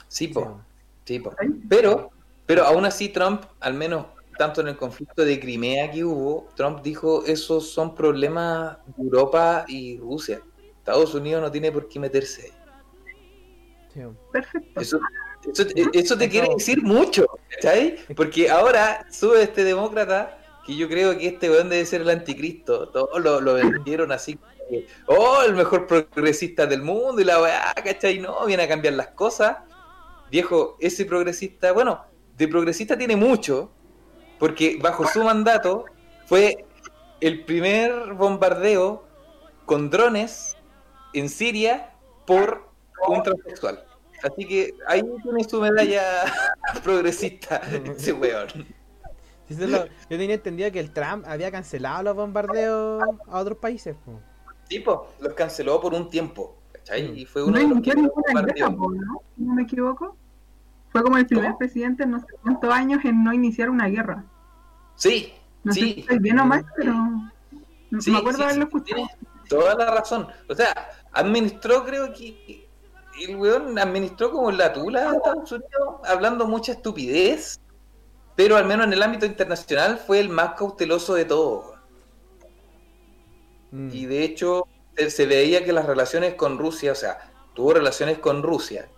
Sí, Sí, po. Sí, po. Pero, pero aún así Trump, al menos tanto en el conflicto de Crimea que hubo, Trump dijo esos son problemas de Europa y Rusia. Estados Unidos no tiene por qué meterse ahí. sí. Perfecto. Eso, eso, eso te quiere decir mucho, ¿cachai? Porque ahora sube este demócrata que yo creo que este weón debe ser el anticristo. Todos lo, lo vendieron así. como que, Oh, el mejor progresista del mundo y la weá, ¿cachai? No, viene a cambiar las cosas. Viejo, ese progresista, bueno, de progresista tiene mucho, porque bajo su mandato fue el primer bombardeo con drones en Siria por un transexual. Así que ahí tiene su medalla [laughs] progresista [laughs] ese weón. Sí, yo tenía entendido que el Trump había cancelado los bombardeos a otros países. po. Tipo, los canceló por un tiempo, ¿cachai? Mm. Y fue No uno de los guerra, bombardeó. po, ¿no? Si no me equivoco. Fue como el primer ¿Cómo? presidente en no sé cuántos años en no iniciar una guerra. Sí, No sé si sí, estoy bien o mal, pero no sí, me acuerdo sí, haberlo sí, escuchado. tiene toda la razón. O sea, administró, creo que el weón administró como la tula de Estados Unidos, hablando mucha estupidez, pero al menos en el ámbito internacional fue el más cauteloso de todos. Mm. Y de hecho, se, se veía que las relaciones con Rusia, o sea, tuvo relaciones con Rusia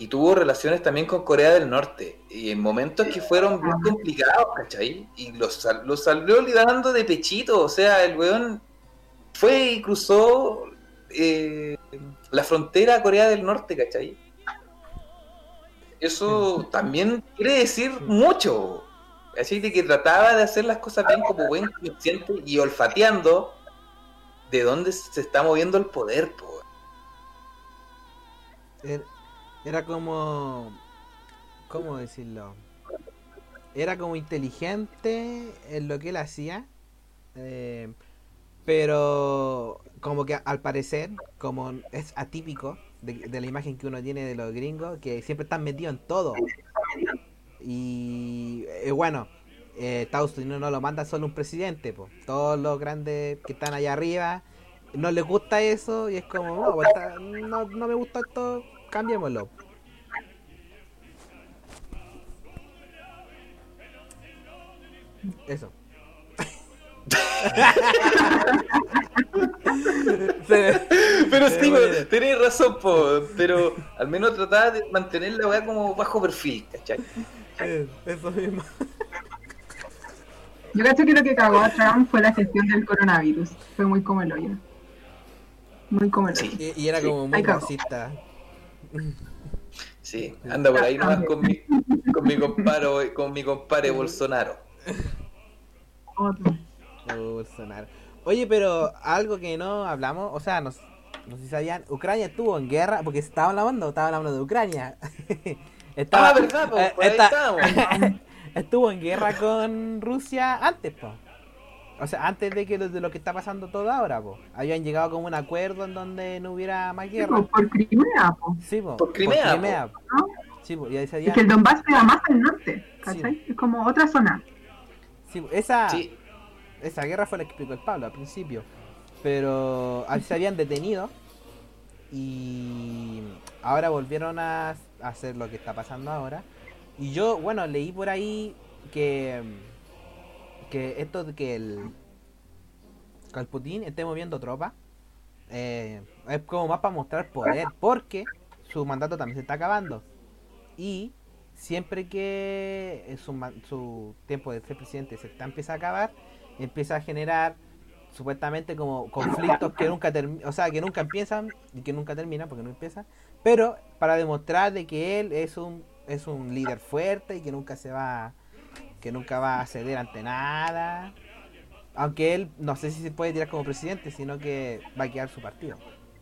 y tuvo relaciones también con Corea del Norte. Y en momentos que fueron bien complicados, ¿cachai? Y los, sal- los salió liderando de pechito. O sea, el weón fue y cruzó eh, la frontera a Corea del Norte, ¿cachai? Eso también quiere decir mucho. Así de que trataba de hacer las cosas bien como buen consciente y olfateando de dónde se está moviendo el poder, po. Era, como. ¿Cómo decirlo? Era como inteligente en lo que él hacía. eh, pero como que al parecer, como es atípico de, de la imagen que uno tiene de los gringos, que siempre están metidos en todo. Y eh, bueno, eh, Estados Unidos no lo manda solo un presidente, pues. Todos los grandes que están allá arriba no les gusta eso y es como, no, pues, no, no me gusta esto, cambiémoslo. Eso. Pero Sí, sí, tenés razón, po, pero al menos trataba de mantener la weá como bajo perfil, ¿cachai? Eso mismo. Yo cacho que lo que cagó a Trump fue la gestión del coronavirus. Fue muy como el hoyo. Muy como el hoyo. Sí. Y, y era como muy Ay, cago. racista. Sí, anda por ahí nomás con mi, con mi comparo, con mi compare Bolsonaro. Otro. Oh, Bolsonaro. Oye, pero algo que no hablamos, o sea, no, no sé si sabían, Ucrania estuvo en guerra, porque estaban hablando, estaban hablando de Ucrania. [laughs] Estaba- Ah, verdad, eh, por ahí esta- estábamos. [laughs] estuvo en guerra con Rusia antes, po. O sea, antes de que lo, de lo que está pasando todo ahora, po. Habían llegado como un acuerdo en donde no hubiera más guerra. Por Crimea, po. Sí, po, Por Crimea, Crimea, po. Sí, pues, y ahí Es que el Donbass queda más al norte, ¿cachai? Es como otra zona. sí, pues, esa, Sí, esa guerra fue la que explicó el Pablo al principio. Pero ahí se habían detenido y ahora volvieron a hacer lo que está pasando ahora. Y yo, bueno, leí por ahí que que esto de que el Putin esté moviendo tropas eh, es como más para mostrar poder, porque su mandato también se está acabando. Y siempre que su, man- su tiempo de ser presidente se está, empieza a acabar, empieza a generar supuestamente como conflictos que nunca terminan, o sea, que nunca empiezan y que nunca terminan porque no empiezan, pero para demostrar de que él es un es un líder fuerte y que nunca se va que nunca va a ceder ante nada. Aunque él no sé si se puede tirar como presidente, sino que va a quedar su partido.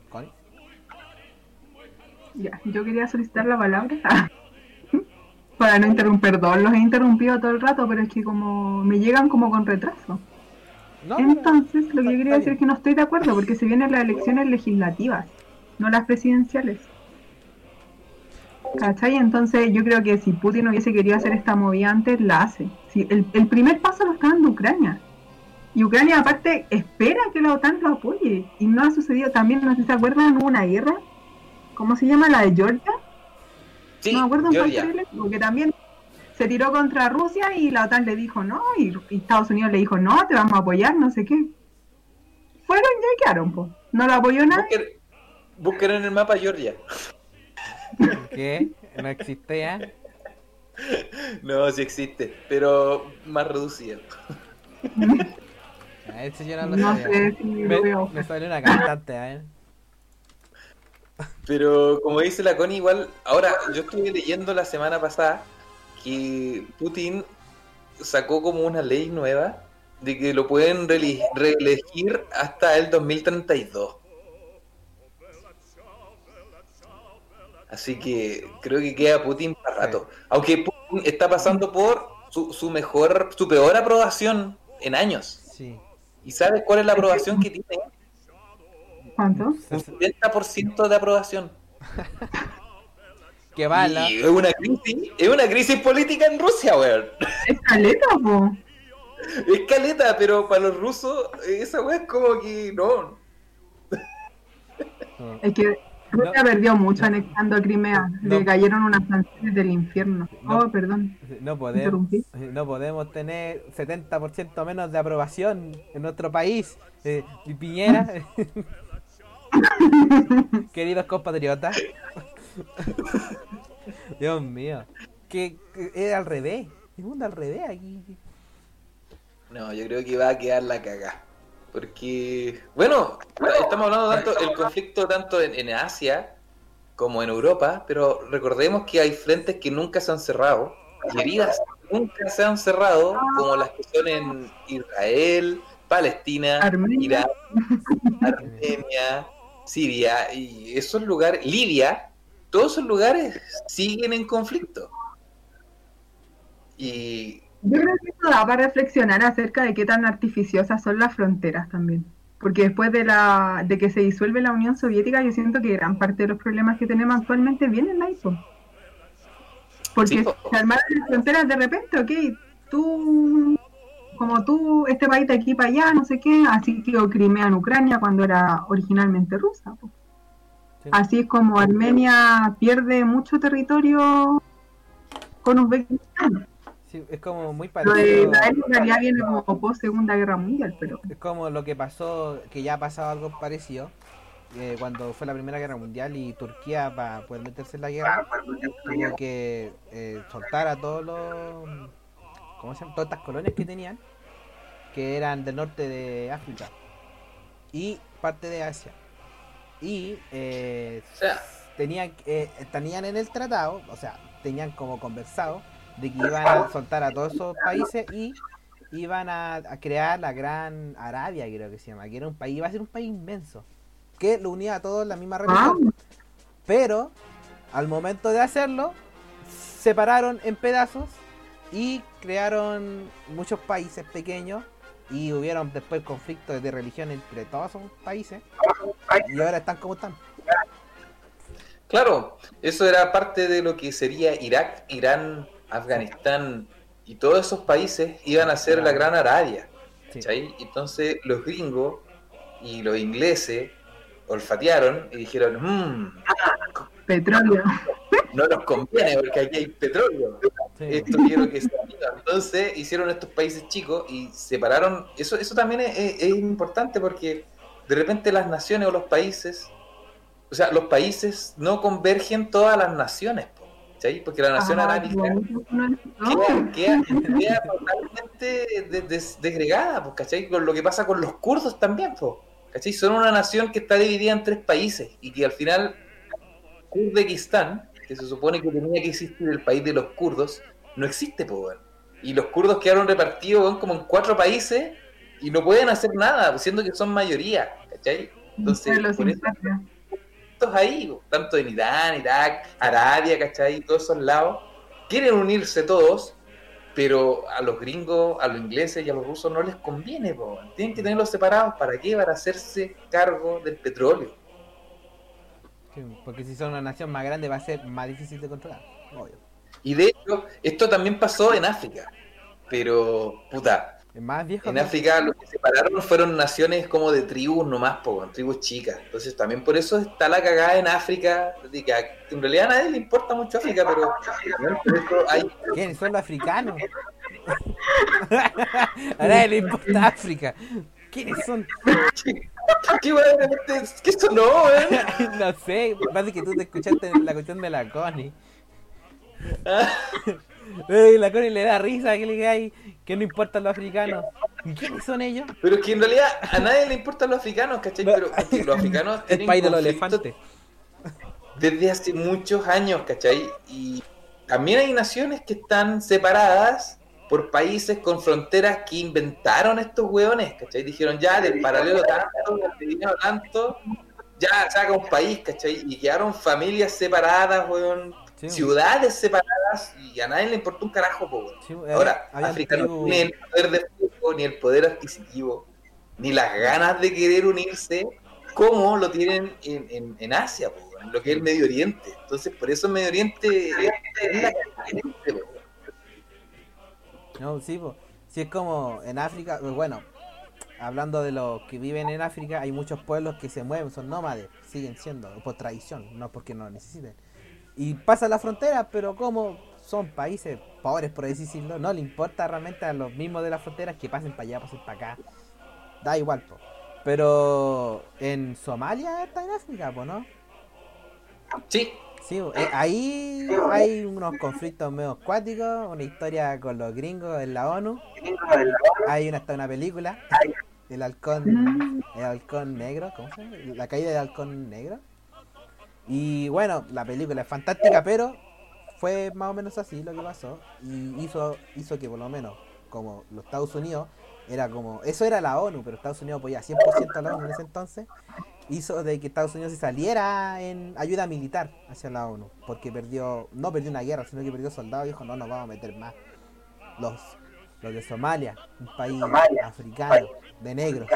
Connie. Ya, yo quería solicitar la palabra [laughs] para no interrumpir, perdón, los he interrumpido todo el rato, pero es que como me llegan como con retraso. No, Entonces, lo que yo quería decir es que no estoy de acuerdo porque se vienen las elecciones legislativas, no las presidenciales. ¿Cachai? Entonces, yo creo que si Putin hubiese querido hacer esta movida antes, la hace. Si el, el primer paso lo está dando Ucrania. Y Ucrania, aparte, espera que la OTAN lo apoye. Y no ha sucedido también, no sé si se acuerdan, hubo una guerra. ¿Cómo se llama? La de Georgia. sí, no me acuerdo terrible, porque también se tiró contra Rusia y la OTAN le dijo no, y, y Estados Unidos le dijo no, te vamos a apoyar, no sé qué. Fueron y quedaron, pues. No lo apoyó nadie. Busquen en el mapa Georgia. ¿Qué? No existe ya. No, sí existe, pero más reducido. A ver si yo no lo No sabía. sé si Me, veo. me salió una cantante, a ver. Pero como dice la Connie, igual, ahora yo estuve leyendo la semana pasada que Putin sacó como una ley nueva de que lo pueden reelegir hasta el 2032. Así que creo que queda Putin para rato. Aunque Putin está pasando por su, su mejor, su peor aprobación en años. Sí. ¿Y sabes cuál es la aprobación que tiene? ¿Cuánto? Un 70% de aprobación. [laughs] Que bala. Y es una crisis, es una crisis política en Rusia, weón. Es caleta, po. Es caleta, pero para los rusos, esa weá es como que no. No. Es que Rusia perdió mucho anexando Crimea. No. Le cayeron unas sanciones del infierno. No. Oh, perdón. No podemos, no podemos tener 70% menos de aprobación en nuestro país. Eh, Piñera, [laughs] queridos compatriotas. Dios mío. Que, es al revés. El mundo al revés aquí. No, yo creo que va a quedar la caga. Porque, bueno, estamos hablando tanto el conflicto tanto en, en Asia como en Europa, pero recordemos que hay frentes que nunca se han cerrado, y heridas nunca se han cerrado, como las que son en Israel, Palestina, Armenia. Irak, [laughs] Armenia, Siria, y esos lugares, Libia, todos esos lugares siguen en conflicto. Y Yo creo que eso da para reflexionar acerca de qué tan artificiosas son las fronteras también. Porque después de la de que se disuelve la Unión Soviética, yo siento que gran parte de los problemas que tenemos actualmente vienen ahí. po. Porque Sí, po. se armaron las fronteras de repente, ok, tú, como tú, este país de aquí para allá, no sé qué, así quedó Crimea en Ucrania cuando era originalmente rusa. po. Sí. Así es como Armenia pierde mucho territorio con Uzbekistán. Sí, es como muy Lo de parecido. Israel en realidad viene como post Segunda Guerra Mundial, pero Es como lo que pasó, que ya ha pasado algo parecido. eh, cuando fue la Primera Guerra Mundial y Turquía, para poder meterse en la guerra, tuvo que eh, soltar a todos los. ¿Cómo se llama? Todas estas colonias que tenían, que eran del norte de África y parte de Asia. Y eh, O sea, tenían, eh, tenían en el tratado, o sea, tenían como conversado de que iban a soltar a todos esos países y iban a, a crear la Gran Arabia, creo que se llama, que era un país, iba a ser un país inmenso, que lo unía a todos en la misma ah, religión. Pero al momento de hacerlo, separaron en pedazos y crearon muchos países pequeños y hubieron después conflictos de religión entre todos esos países y ahora están como están. Claro, eso era parte de lo que sería Irak, Irán, Afganistán y todos esos países iban a ser la gran Arabia. Entonces los gringos y los ingleses olfatearon y dijeron, "Mm, Petróleo. no nos conviene porque aquí hay petróleo. Sí. Esto quiero que sea mío". Entonces hicieron estos países chicos y separaron. Eso, eso también es, es- es importante porque de repente las naciones o los países, o sea, los países no convergen todas las naciones, ¿cachai? Porque la nación Ah, arábica no, queda, queda- queda totalmente des- des- desgregada, pues, ¿cachai? Con lo que pasa con los kurdos también, pues, ¿cachai? Son una nación que está dividida en tres países y que al final Kurdistán, que se supone que tenía que existir el país de los kurdos, no existe, pues. Y los kurdos quedaron repartidos como en cuatro países y no pueden hacer nada, pues, siendo que son mayoría, ¿cachai? Entonces, por eso estos ahí, tanto en Irán, Irak, Arabia, ¿cachai? Todos esos lados, quieren unirse todos, pero a los gringos, a los ingleses y a los rusos no les conviene, po. tienen que tenerlos separados, ¿para qué? Para hacerse cargo del petróleo. Sí, porque si son una nación más grande va a ser más difícil de controlar. Obvio. Y de hecho, esto también pasó en África, pero, puta, más viejo. en que- África lo que separaron fueron naciones como de tribus nomás, po, tribus chicas. Entonces también por eso está la cagada en África, de que en realidad a nadie le importa mucho África, pero ¿no? hay ¿Quiénes son los africanos? [laughs] A nadie le importa África. ¿Quiénes son? [laughs] ¿Qué repente- ¿Qué sonó, weón? [laughs] no sé, parece que tú te escuchaste la cuestión de la Connie. La Connie le da risa que le diga ahí que no importan los africanos. ¿Quiénes son ellos? Pero es que en realidad a nadie le importan los africanos, ¿cachai? No. Pero es que los africanos [laughs] El tienen país de los elefantes. desde hace muchos años, ¿cachai? Y también hay naciones que están separadas por países con fronteras que inventaron estos hueones, ¿cachai? Dijeron ya del paralelo tanto, del dinero tanto, ya saca un país, ¿cachai? Y quedaron familias separadas, hueón, Sí, ciudades separadas y a nadie le importó un carajo, po, sí, Ahora, África no tiene el poder de fuego, ni el poder adquisitivo, ni las ganas de querer unirse como lo tienen en, en, en Asia, po, en lo que es el Medio Oriente. Entonces, por eso el Medio Oriente es la. No, sí, po. Sí, es como en África, pues bueno, hablando de los que viven en África, hay muchos pueblos que se mueven, son nómades, siguen siendo, por tradición, no porque no lo necesiten. Y pasan la frontera, pero como son países pobres, por decirlo, no le importa realmente a los mismos de las fronteras que pasen para allá, pasen para acá. Da igual, po. Pero en Somalia está en África, po, ¿no? Sí, Sí, eh, ahí hay unos conflictos medio acuáticos, una historia con los gringos en la ONU. Hay una, hasta una película, el halcón, el halcón negro, ¿cómo se llama? La caída del halcón negro. Y bueno, la película es fantástica, pero fue más o menos así lo que pasó. Y hizo, hizo que por lo menos, como los Estados Unidos, era como, eso era la ONU, pero Estados Unidos apoyaba 100% a la ONU en ese entonces, hizo de que Estados Unidos se saliera en ayuda militar hacia la ONU, porque perdió, no perdió una guerra, sino que perdió soldados y dijo, no nos vamos a meter más. Los, los de Somalia, un país africano, de negros,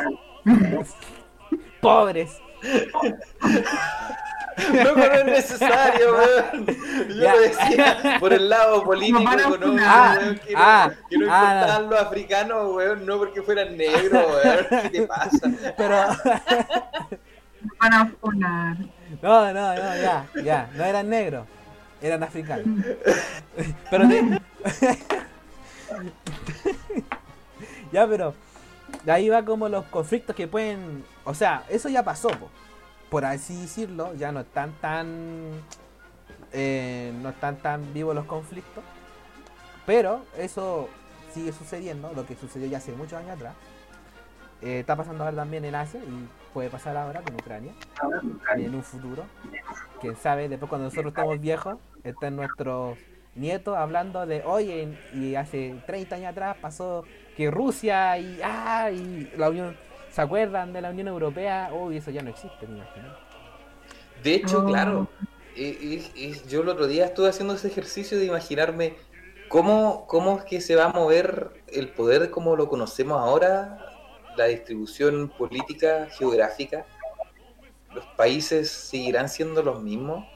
[laughs] pobres. [laughs] no, no es necesario, [laughs] weón. Yo Ya. lo decía por el lado político, Nos weón, que no, Ah, que no ah, importaban los africanos, weón, no porque fueran negros, weón. ¿Qué te pasa? Pero, [laughs] Van a funar. no, no, no, ya, ya, no eran negros, eran africanos. [laughs] Pero te- ya, pero de ahí va como los conflictos que pueden, o sea, eso ya pasó, po. Por así decirlo, ya no están tan, eh, no están tan vivos los conflictos, pero eso sigue sucediendo, lo que sucedió ya hace muchos años atrás. Eh, está pasando ahora también en Asia y puede pasar ahora con Ucrania y en un futuro. Quién sabe, después cuando nosotros estemos viejos, están nuestros nietos hablando de, oye, y hace 30 años atrás pasó que Rusia y, ah, y la Unión, ¿se acuerdan de la Unión Europea? Uy, eso ya no existe, me imagino. De hecho, Oh. claro, eh, eh, eh, yo el otro día estuve haciendo ese ejercicio de imaginarme cómo, cómo es que se va a mover el poder como lo conocemos ahora, la distribución política, geográfica. Los países seguirán siendo los mismos.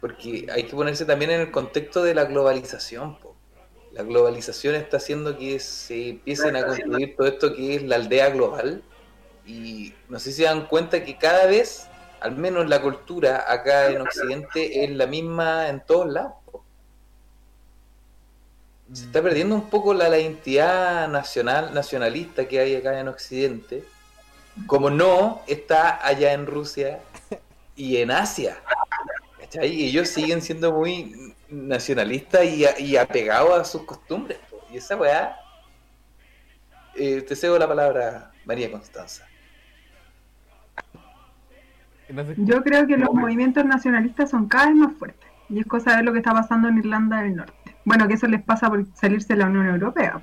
porque hay que ponerse también en el contexto de la globalización. po. La globalización está haciendo que se empiecen a construir todo esto que es la aldea global. Y no sé si se dan cuenta que cada vez, al menos la cultura acá en Occidente, es la misma en todos lados. Se está perdiendo un poco la, la identidad nacional, nacionalista que hay acá en Occidente. Como no está allá en Rusia y en Asia. ¿Cachai? Y ellos siguen siendo muy nacionalistas y, a- y apegados a sus costumbres. po. Y esa weá. eh, te cedo la palabra, María Constanza. Yo creo que los movimientos nacionalistas son cada vez más fuertes. Y es cosa de ver lo que está pasando en Irlanda del Norte. Bueno, que eso les pasa por salirse de la Unión Europea.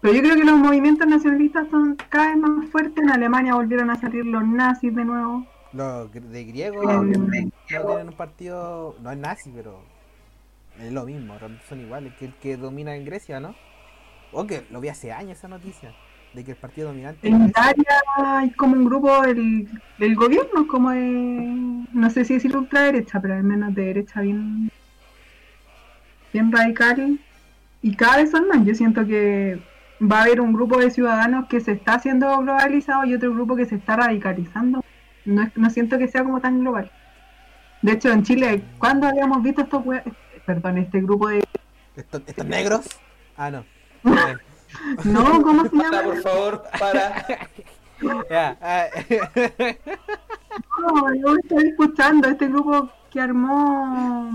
Pero yo creo que los movimientos nacionalistas son cada vez más fuertes. En Alemania volvieron a salir los nazis de nuevo. Los de griego no tienen un partido, no es nazi, pero es lo mismo, son iguales que el que domina en Grecia, ¿no? O que lo vi hace años esa noticia, de que el partido dominante En Italia hay como un grupo del, del gobierno, como de, no sé si decir ultraderecha, pero al menos de derecha bien, bien radical. Y cada vez son más. Yo siento que va a haber un grupo de ciudadanos que se está haciendo globalizado y otro grupo que se está radicalizando. No, es- no siento que sea como tan global. De hecho, en Chile, ¿cuándo habíamos visto estos perdón, este grupo de... ¿Estos, estos negros? Ah, no. [laughs] No, ¿cómo se Para, llama? por favor, para. [laughs] Ah, [laughs] No, yo estoy escuchando este grupo que armó,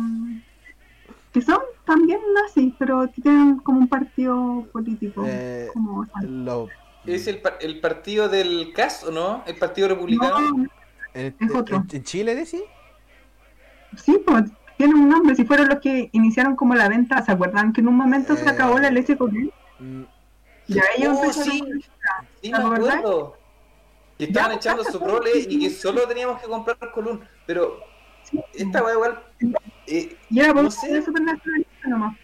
que son también nazis, pero que tienen como un partido político. Eh, como, lo- ¿Es el, par- el partido del CAS o no? ¿El Partido Republicano? no, en, Es otro. en- en Chile, decís? sí, pues tienen un nombre, si fueron los que iniciaron como la venta, ¿se acuerdan que en un momento se Eh, acabó la leche con él? Mm, Ya ellos Oh, sí. con- Sí, ¿Te me acuerdo. Que estaban Ya, echando su prole y que solo teníamos que comprar Colún. Pero Sí. esta weá igual. eh, Y era por no sé. nomás.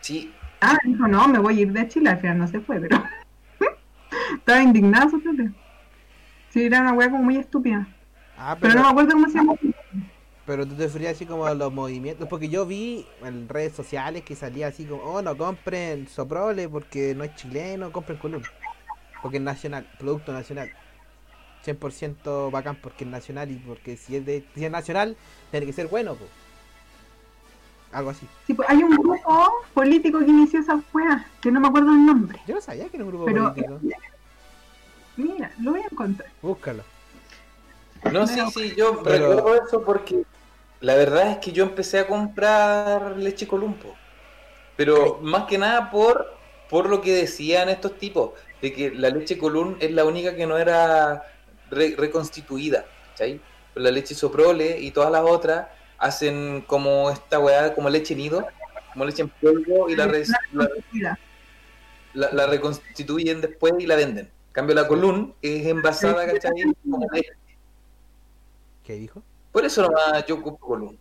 sí, Ah, dijo, no, me voy a ir de Chile, al final no se fue, pero [laughs] estaba indignado, suponte. Sí, era una weá como muy estúpida. Ah, Pero pero, no me acuerdo cómo se llama. Pero tú te referías así como a los movimientos, porque yo vi en redes sociales que salía así como, oh, no compren Soprole porque no es chileno, compren Column. Porque es nacional, producto nacional. 100% bacán porque es nacional y porque si es, de, si es nacional, tiene que ser bueno, po. Algo así. Sí, pues, hay un grupo político que inició esa weá, que no me acuerdo el nombre. Yo no sabía que era un grupo Pero, político. mira, lo voy a encontrar. Búscalo. no, sí, sí, yo Pero- recuerdo eso porque la verdad es que yo empecé a comprar leche Columpo. Pero más que nada por, por lo que decían estos tipos, de que la leche Colún es la única que no era re- reconstituida, ¿cachai? La leche Soprole y todas las otras hacen como esta weá, como leche nido, como leche en polvo y la, re- la, la- la reconstituyen después y la venden. En cambio la Colún es envasada, ¿cachai? Como leche. ¿Qué dijo? Por eso nomás yo compro Colún.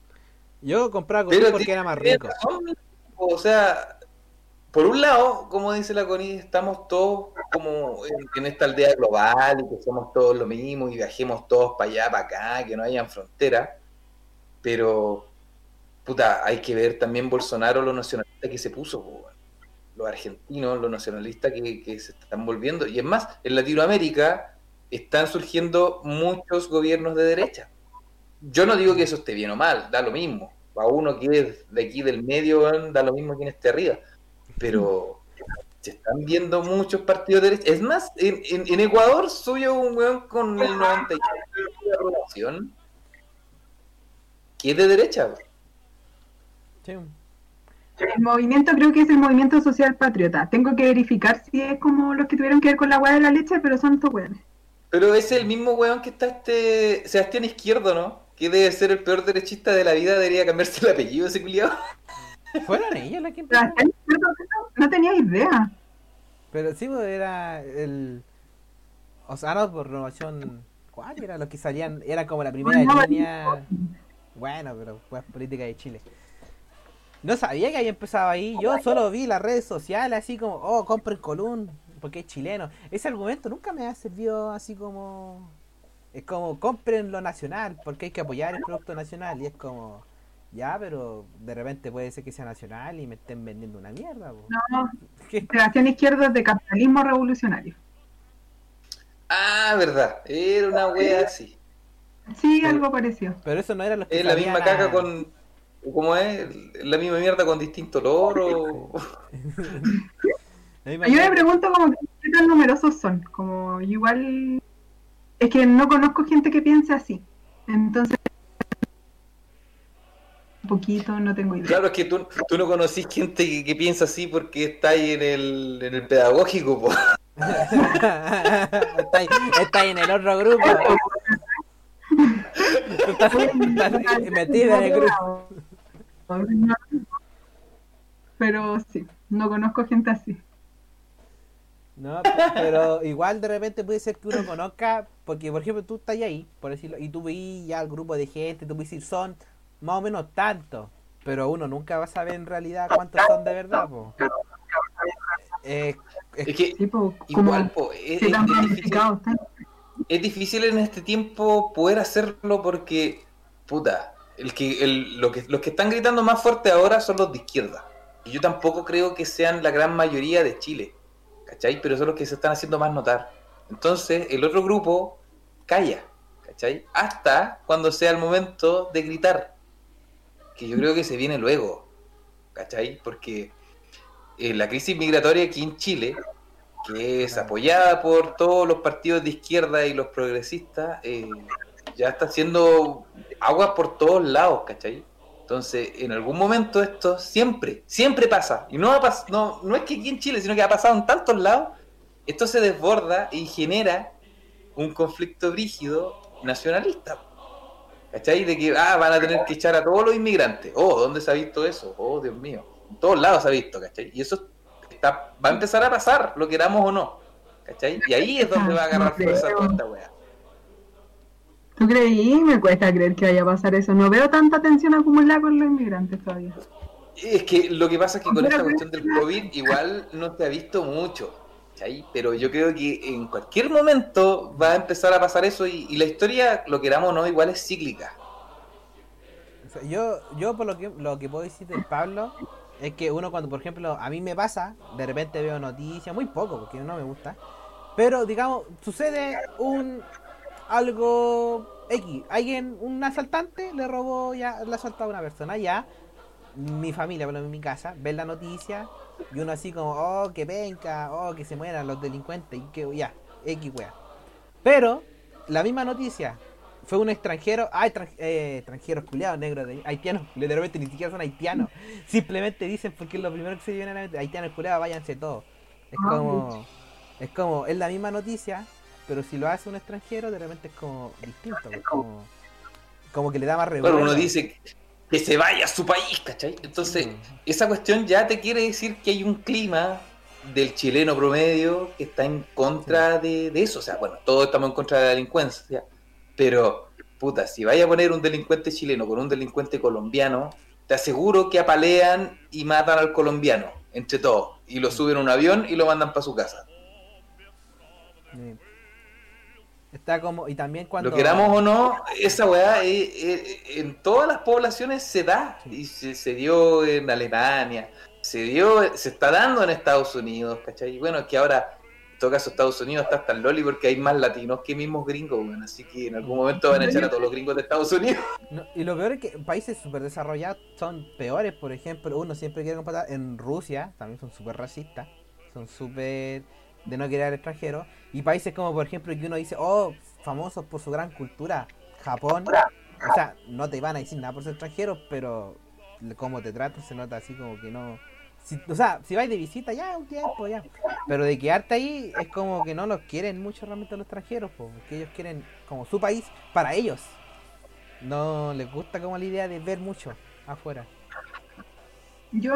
Yo compraba Column porque era más rico. razón, O sea, por un lado, como dice la Connie, estamos todos como en, en esta aldea global y que somos todos lo mismo y viajemos todos para allá, para acá, que no hayan fronteras. Pero, puta, hay que ver también Bolsonaro, lo nacionalista que se puso, po, los argentinos, los nacionalistas que, que se están volviendo. Y es más, en Latinoamérica están surgiendo muchos gobiernos de derecha. Yo no digo que eso esté bien o mal, da lo mismo. A uno que es de aquí del medio, da lo mismo quien esté arriba. Pero se están viendo muchos partidos de derecha. Es más, en, en- en Ecuador suyo un weón con el 98% de aprobación que es de derecha. Sí. el movimiento creo que es el movimiento social patriota. Tengo que verificar si es como los que tuvieron que ver con la weá de la leche, pero son estos weones. Pero es el mismo weón que está este Sebastián Izquierdo, ¿no? Que debe ser el peor derechista de la vida, debería cambiarse el apellido ese culiado. Fueron ellos los que empezaron. no, no tenía idea. Pero sí, pues, era el. O sea, no, por renovación. ¿Cuál era? Los que salían. Era como la primera Nueva línea. Bueno, pero fue política de Chile. No sabía que había empezado ahí. Yo solo vi las redes sociales así como, oh, compren Colún porque es chileno. Ese argumento nunca me ha servido así como es como compren lo nacional, porque hay que apoyar el producto nacional. Y es como, ya, pero de repente puede ser que sea nacional y me estén vendiendo una mierda. po. No, creación [laughs] izquierda es de capitalismo revolucionario. Ah, verdad. Era una wea así. Sí, algo parecido. Pero eso no era los que Es la misma a- caca con. ¿Cómo es? La misma mierda con distinto olor o. la [laughs] misma Yo me pregunto como que qué tan numerosos son. Como igual es que no conozco gente que piense así. Entonces un poquito, no tengo idea. Claro, es que tú, tú no conocís gente que, que piensa así porque está ahí en el, en el pedagógico, po. [laughs] está, ahí, está ahí en el otro grupo. Tú estás, [laughs] estás metido en el grupo. Pero sí, no conozco gente así. No, pero igual de repente puede ser que uno conozca, porque por ejemplo tú estás ahí, por decirlo, y tú veis ya el grupo de gente, tú puedes decir son más o menos tantos, pero uno nunca va a saber en realidad cuántos son de verdad, po. Eh, es- Es que Tipo, igual, po, es, es- difícil, es difícil en este tiempo poder hacerlo porque, puta, el que, el, lo que, los que están gritando más fuerte ahora son los de izquierda. Y yo tampoco creo que sean la gran mayoría de Chile, ¿cachai? Pero son los que se están haciendo más notar. Entonces, el otro grupo calla, ¿cachai? Hasta cuando sea el momento de gritar, que yo creo que se viene luego, ¿cachai? Porque eh, la crisis migratoria aquí en Chile, que es apoyada por todos los partidos de izquierda y los progresistas, eh, ya está haciendo agua por todos lados, ¿cachai? Entonces, en algún momento esto siempre, siempre pasa. Y no, no, no es que aquí en Chile, sino que ha pasado en tantos lados. Esto se desborda y genera un conflicto brígido nacionalista. ¿Cachai? De que ah, van a tener que echar a todos los inmigrantes. Oh, ¿dónde se ha visto eso? Oh, Dios mío. En todos lados se ha visto, ¿cachai? Y eso está, va a empezar a pasar, lo queramos o no. ¿Cachai? Y ahí es donde va a agarrar fuerza toda esta wea. ¿Tú creí? Me cuesta creer que vaya a pasar eso. No veo tanta tensión acumulada con los inmigrantes todavía. Es que lo que pasa es que con esta cuestión del COVID igual no se ha visto mucho, ¿cachai? Pero yo creo que en cualquier momento va a empezar a pasar eso y, y la historia, lo queramos o no, igual es cíclica. yo, yo por lo que, lo que puedo decir del Pablo es que uno cuando, por ejemplo, a mí me pasa, de repente veo noticias, muy poco, porque no me gusta, pero digamos, sucede un algo X, alguien, un asaltante le robó ya, le asaltó a una persona, ya, mi familia, menos en mi casa, ve la noticia y uno así como, oh, que venga, oh, que se mueran los delincuentes, y que ya, X wea. Pero, la misma noticia, fue un extranjero, ah, eh, extranjeros culiados, negros, de- haitianos, literalmente ni siquiera son haitianos, [laughs] simplemente dicen porque lo primero que se viene a la haitianos culiados, váyanse todos. Es Ah, como, es como, es la misma noticia, pero si lo hace un extranjero, de repente es como distinto, pues, como, como que le da más revuelo. Bueno, uno dice que se vaya a su país, ¿cachai? Entonces, Mm. esa cuestión ya te quiere decir que hay un clima del chileno promedio que está en contra de, de eso. O sea, bueno, todos estamos en contra de la delincuencia, pero, puta, si vaya a poner un delincuente chileno con un delincuente colombiano, te aseguro que apalean y matan al colombiano, entre todos, y lo suben a un avión y lo mandan para su casa. Sí. Está como, y también cuando... Lo queramos o no, esa weá eh, eh, en todas las poblaciones se da. Y se, se dio en Alemania, se dio, se está dando en Estados Unidos, ¿cachai? Y bueno, es que ahora, en todo caso, Estados Unidos está hasta el loli porque hay más latinos que mismos gringos, weón. Así que en algún momento van a echar a todos los gringos de Estados Unidos. [laughs] No, y lo peor es que países súper desarrollados son peores, por ejemplo, uno siempre quiere comparar en Rusia, también son súper racistas, son súper de no querer al extranjero, y países como por ejemplo que uno dice, oh, famosos por su gran cultura, Japón, o sea, no te van a decir nada por ser extranjeros, pero como te tratan se nota así como que no... Si, o sea, si vais de visita ya un tiempo ya, pero de quedarte ahí es como que no los quieren mucho realmente los extranjeros, po, porque ellos quieren como su país para ellos. No les gusta como la idea de ver mucho afuera. Yo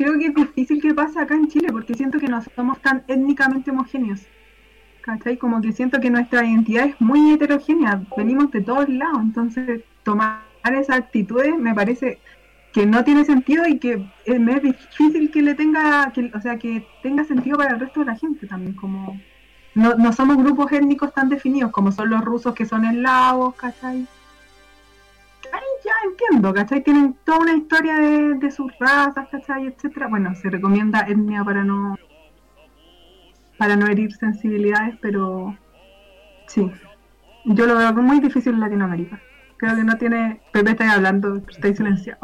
creo que es difícil que pase acá en Chile porque siento que no somos tan étnicamente homogéneos. ¿Cachai? Como que siento que nuestra identidad es muy heterogénea, venimos de todos lados, entonces tomar esas actitudes me parece que no tiene sentido y que es, me es difícil que le tenga, que, o sea, que tenga sentido para el resto de la gente también, como no, no somos grupos étnicos tan definidos como son los rusos que son eslavos, ¿cachai? Ya entiendo, ¿cachai? Tienen toda una historia de, de sus razas, ¿cachai? Etcétera. Bueno, se recomienda etnia para no para no herir sensibilidades, pero sí, yo lo veo muy difícil en Latinoamérica. Creo que no tiene. Pepe está hablando, está silenciado.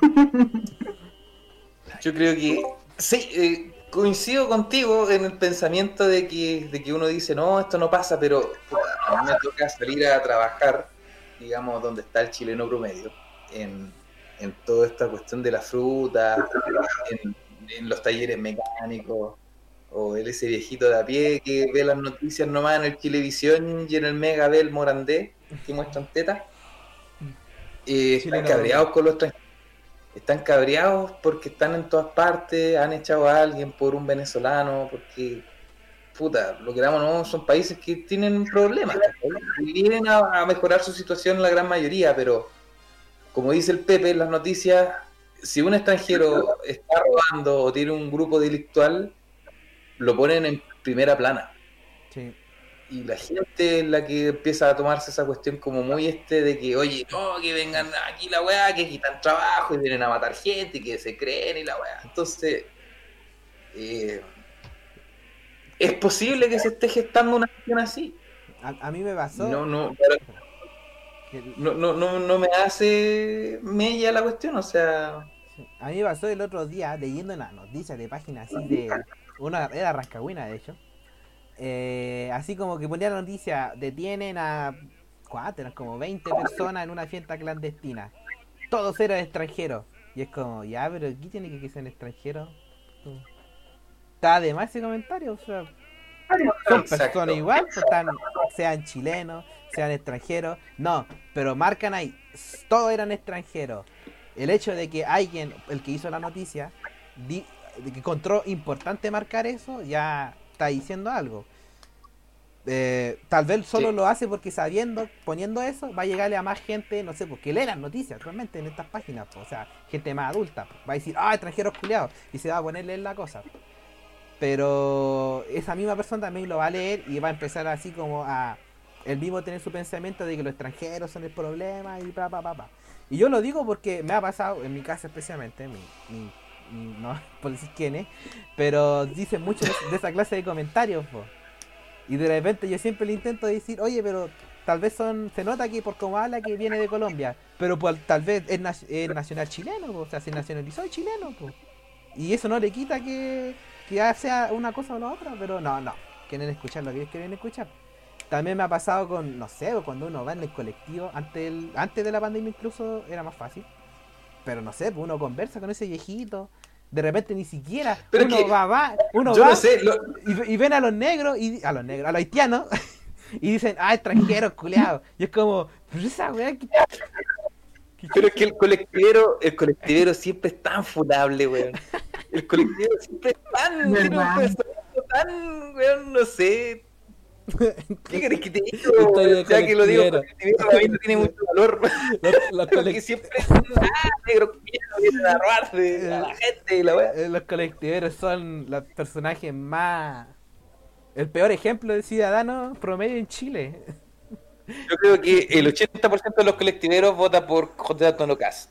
[laughs] Yo creo que sí, eh, coincido contigo en el pensamiento de que, de que uno dice, no, esto no pasa, pero a mí me toca salir a trabajar, digamos, donde está el chileno promedio, en, en toda esta cuestión de la fruta, en, en los talleres mecánicos, o el ese viejito de a pie que ve las noticias nomás en el Televisión y en el Mega ve el Morandé, que muestran tetas. Eh, están cabreados con los extranjeros. Están cabreados porque están en todas partes, han echado a alguien por un venezolano, porque, puta, lo que damos no, son países que tienen problemas. Y vienen a, a mejorar su situación la gran mayoría, pero como dice el Pepe en las noticias, si un extranjero está robando o tiene un grupo delictual, lo ponen en primera plana. Sí. Y la gente es la que empieza a tomarse esa cuestión como muy este de que, oye, no, que vengan aquí la weá, que quitan trabajo y vienen a matar gente y que se creen y la weá. Entonces, eh, es posible que se esté gestando una cuestión así. A, a mí me pasó. No, no, no, no, no, no me hace mella la cuestión, o sea. A mí me pasó el otro día leyendo una noticia de página así de. Una, era Rascagüina, de hecho. Eh, así como que ponía la noticia: detienen a. Eran como 20 personas en una fiesta clandestina. Todos eran extranjeros. Y es como, ya, pero ¿qué tiene que ser extranjero? Está de más ese comentario, o sea. Son Exacto. personas igual, pues, están, sean chilenos, sean extranjeros. No, pero marcan ahí, todos eran extranjeros. El hecho de que alguien, el que hizo la noticia, di- de que encontró importante marcar eso, ya está diciendo algo. Eh, tal vez solo Sí. lo hace porque sabiendo, poniendo eso, va a llegarle a más gente, no sé, porque lee las noticias realmente en estas páginas, pues, o sea, gente más adulta, pues, va a decir, ah, extranjeros culiados, y se va a poner a leer la cosa. Pero esa misma persona también lo va a leer y va a empezar así como a el mismo tener su pensamiento de que los extranjeros son el problema y pa pa. Y yo lo digo porque me ha pasado, en mi casa especialmente, mi, mi- no [laughs] por decir quién es, pero dicen mucho de, esa clase de comentarios. Y de repente yo siempre le intento decir, oye, pero tal vez son, se nota que por cómo habla que viene de Colombia, pero pues, tal vez es, nac- es nacional chileno, o sea, se nacionalizó es chileno. po. Y eso no le quita que, que sea una cosa o la otra, pero no, no, quieren escuchar lo que ellos quieren escuchar. También me ha pasado con, no sé, cuando uno va en el colectivo, antes, del- antes de la pandemia incluso era más fácil. Pero no sé, pues uno conversa con ese viejito, de repente ni siquiera Pero uno que va, va, uno yo va no sé, lo- y, y ven a los negros, y a los negros, a los haitianos, [laughs] y dicen, ah, extranjeros, culeados. Y es como, pero esa weá, ¿qué- qué Pero es que el colectivero, el colectivero siempre es tan funable, weón. El colectivero siempre es tan, [laughs] tiene un pensamiento tan, weón, no sé. [laughs] ¿Qué querés que te de Ya que lo digo, el colectivero para mí no tiene mucho valor. [laughs] los, Porque siempre es ah, negro vienen a robarse a la gente y la weá. eh, los colectiveros son los personajes más... El peor ejemplo de ciudadano promedio en Chile. Yo creo que el 80% de los colectiveros vota por José Antonio Caz.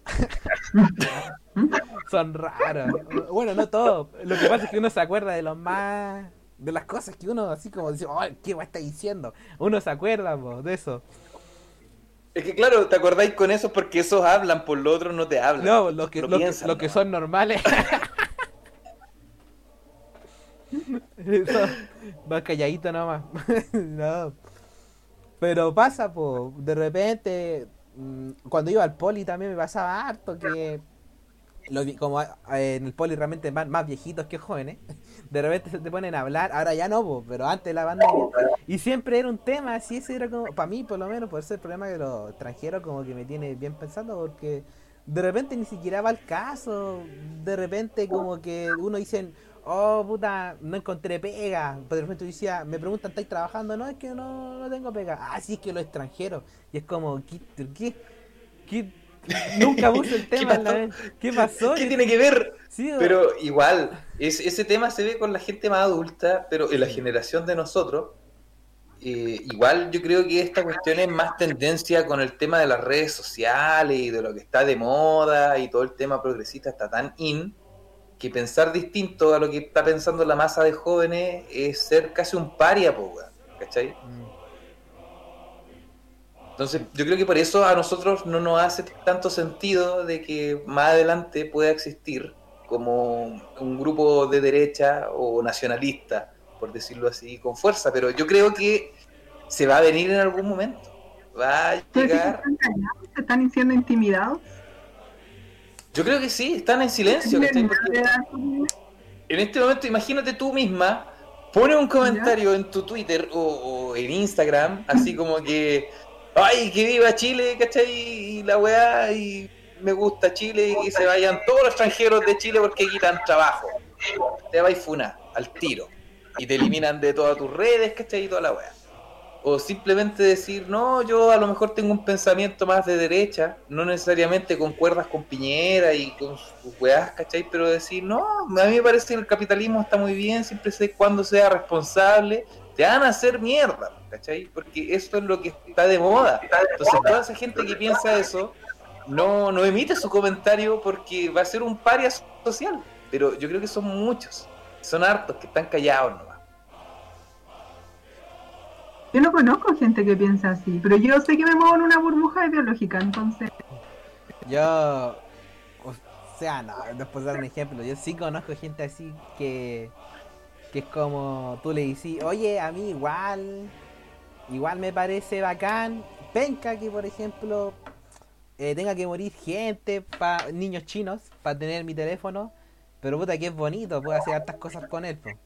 [laughs] Son raros. Bueno, no todos. Lo que pasa es que uno se acuerda de los más... De las cosas que uno así como dice, oh, ¿qué weá está diciendo? Uno se acuerda po, de eso. Es que claro, te acordáis con eso porque esos hablan, por lo otro no te hablan. No, los que, lo que, son normales. [laughs] Más calladito nomás. [laughs] no. Pero pasa, po, de repente, mm, cuando iba al poli también me pasaba harto que los como eh, en el poli realmente más, más viejitos que jóvenes, [laughs] de repente se te ponen a hablar, ahora ya no, po, pero antes la pandemia, y siempre era un tema, así ese era como, para mí por lo menos, por ese problema de los extranjeros como que me tiene bien pensando, porque de repente ni siquiera va al caso, de repente como que uno dice, oh puta, no encontré pega, pero de repente decía, me preguntan, ¿estáis trabajando? No, es que no, no tengo pega, ah, sí, es que los extranjeros, y es como, ¿qué? ¿Qué? ¿Qué? Nunca [laughs] puse el tema la. ¿Qué pasó? ¿Qué tiene que ver? Sí, Pero igual, es, ese tema se ve con la gente más adulta, pero en la generación de nosotros, eh, igual yo creo que esta cuestión es más tendencia con el tema de las redes sociales y de lo que está de moda y todo el tema progresista está tan in, que pensar distinto a lo que está pensando la masa de jóvenes es ser casi un paria, po, ¿cachai? Mm. Entonces, yo creo que por eso a nosotros no nos hace tanto sentido de que más adelante pueda existir como un grupo de derecha o nacionalista, por decirlo así, con fuerza. Pero yo creo que se va a venir en algún momento. Va a ¿Ustedes llegar. están? ¿Se están siendo intimidados? Yo creo que sí, están en silencio. Porque en este momento, imagínate tú misma, pone un comentario en tu Twitter o, o en Instagram, así como que, ay, que viva Chile, ¿cachai? Y la weá, y me gusta Chile, y que se vayan todos los extranjeros de Chile porque quitan trabajo. Te va y funa, al tiro. Y te eliminan de todas tus redes, ¿cachai? Y toda la weá. O simplemente decir, no, yo a lo mejor tengo un pensamiento más de derecha, no necesariamente concuerdas con Piñera y con sus weás, ¿cachai? Pero decir, no, a mí me parece que el capitalismo está muy bien, siempre sé cuándo sea responsable, te van a hacer mierda, ¿cachai? Porque eso es lo que está de moda. Entonces, toda esa gente que piensa eso, no, no emite su comentario porque va a ser un paria social. Pero yo creo que son muchos, son hartos que están callados nomás. Yo no conozco gente que piensa así, pero yo sé que me muevo en una burbuja ideológica, entonces Yo, o sea, no, después de dar un ejemplo, yo sí conozco gente así que, que es como tú le dices, oye, a mí igual, igual me parece bacán, penca que por ejemplo eh, tenga que morir gente, pa, niños chinos, para tener mi teléfono, pero puta que es bonito, puedo hacer hartas cosas con él. po.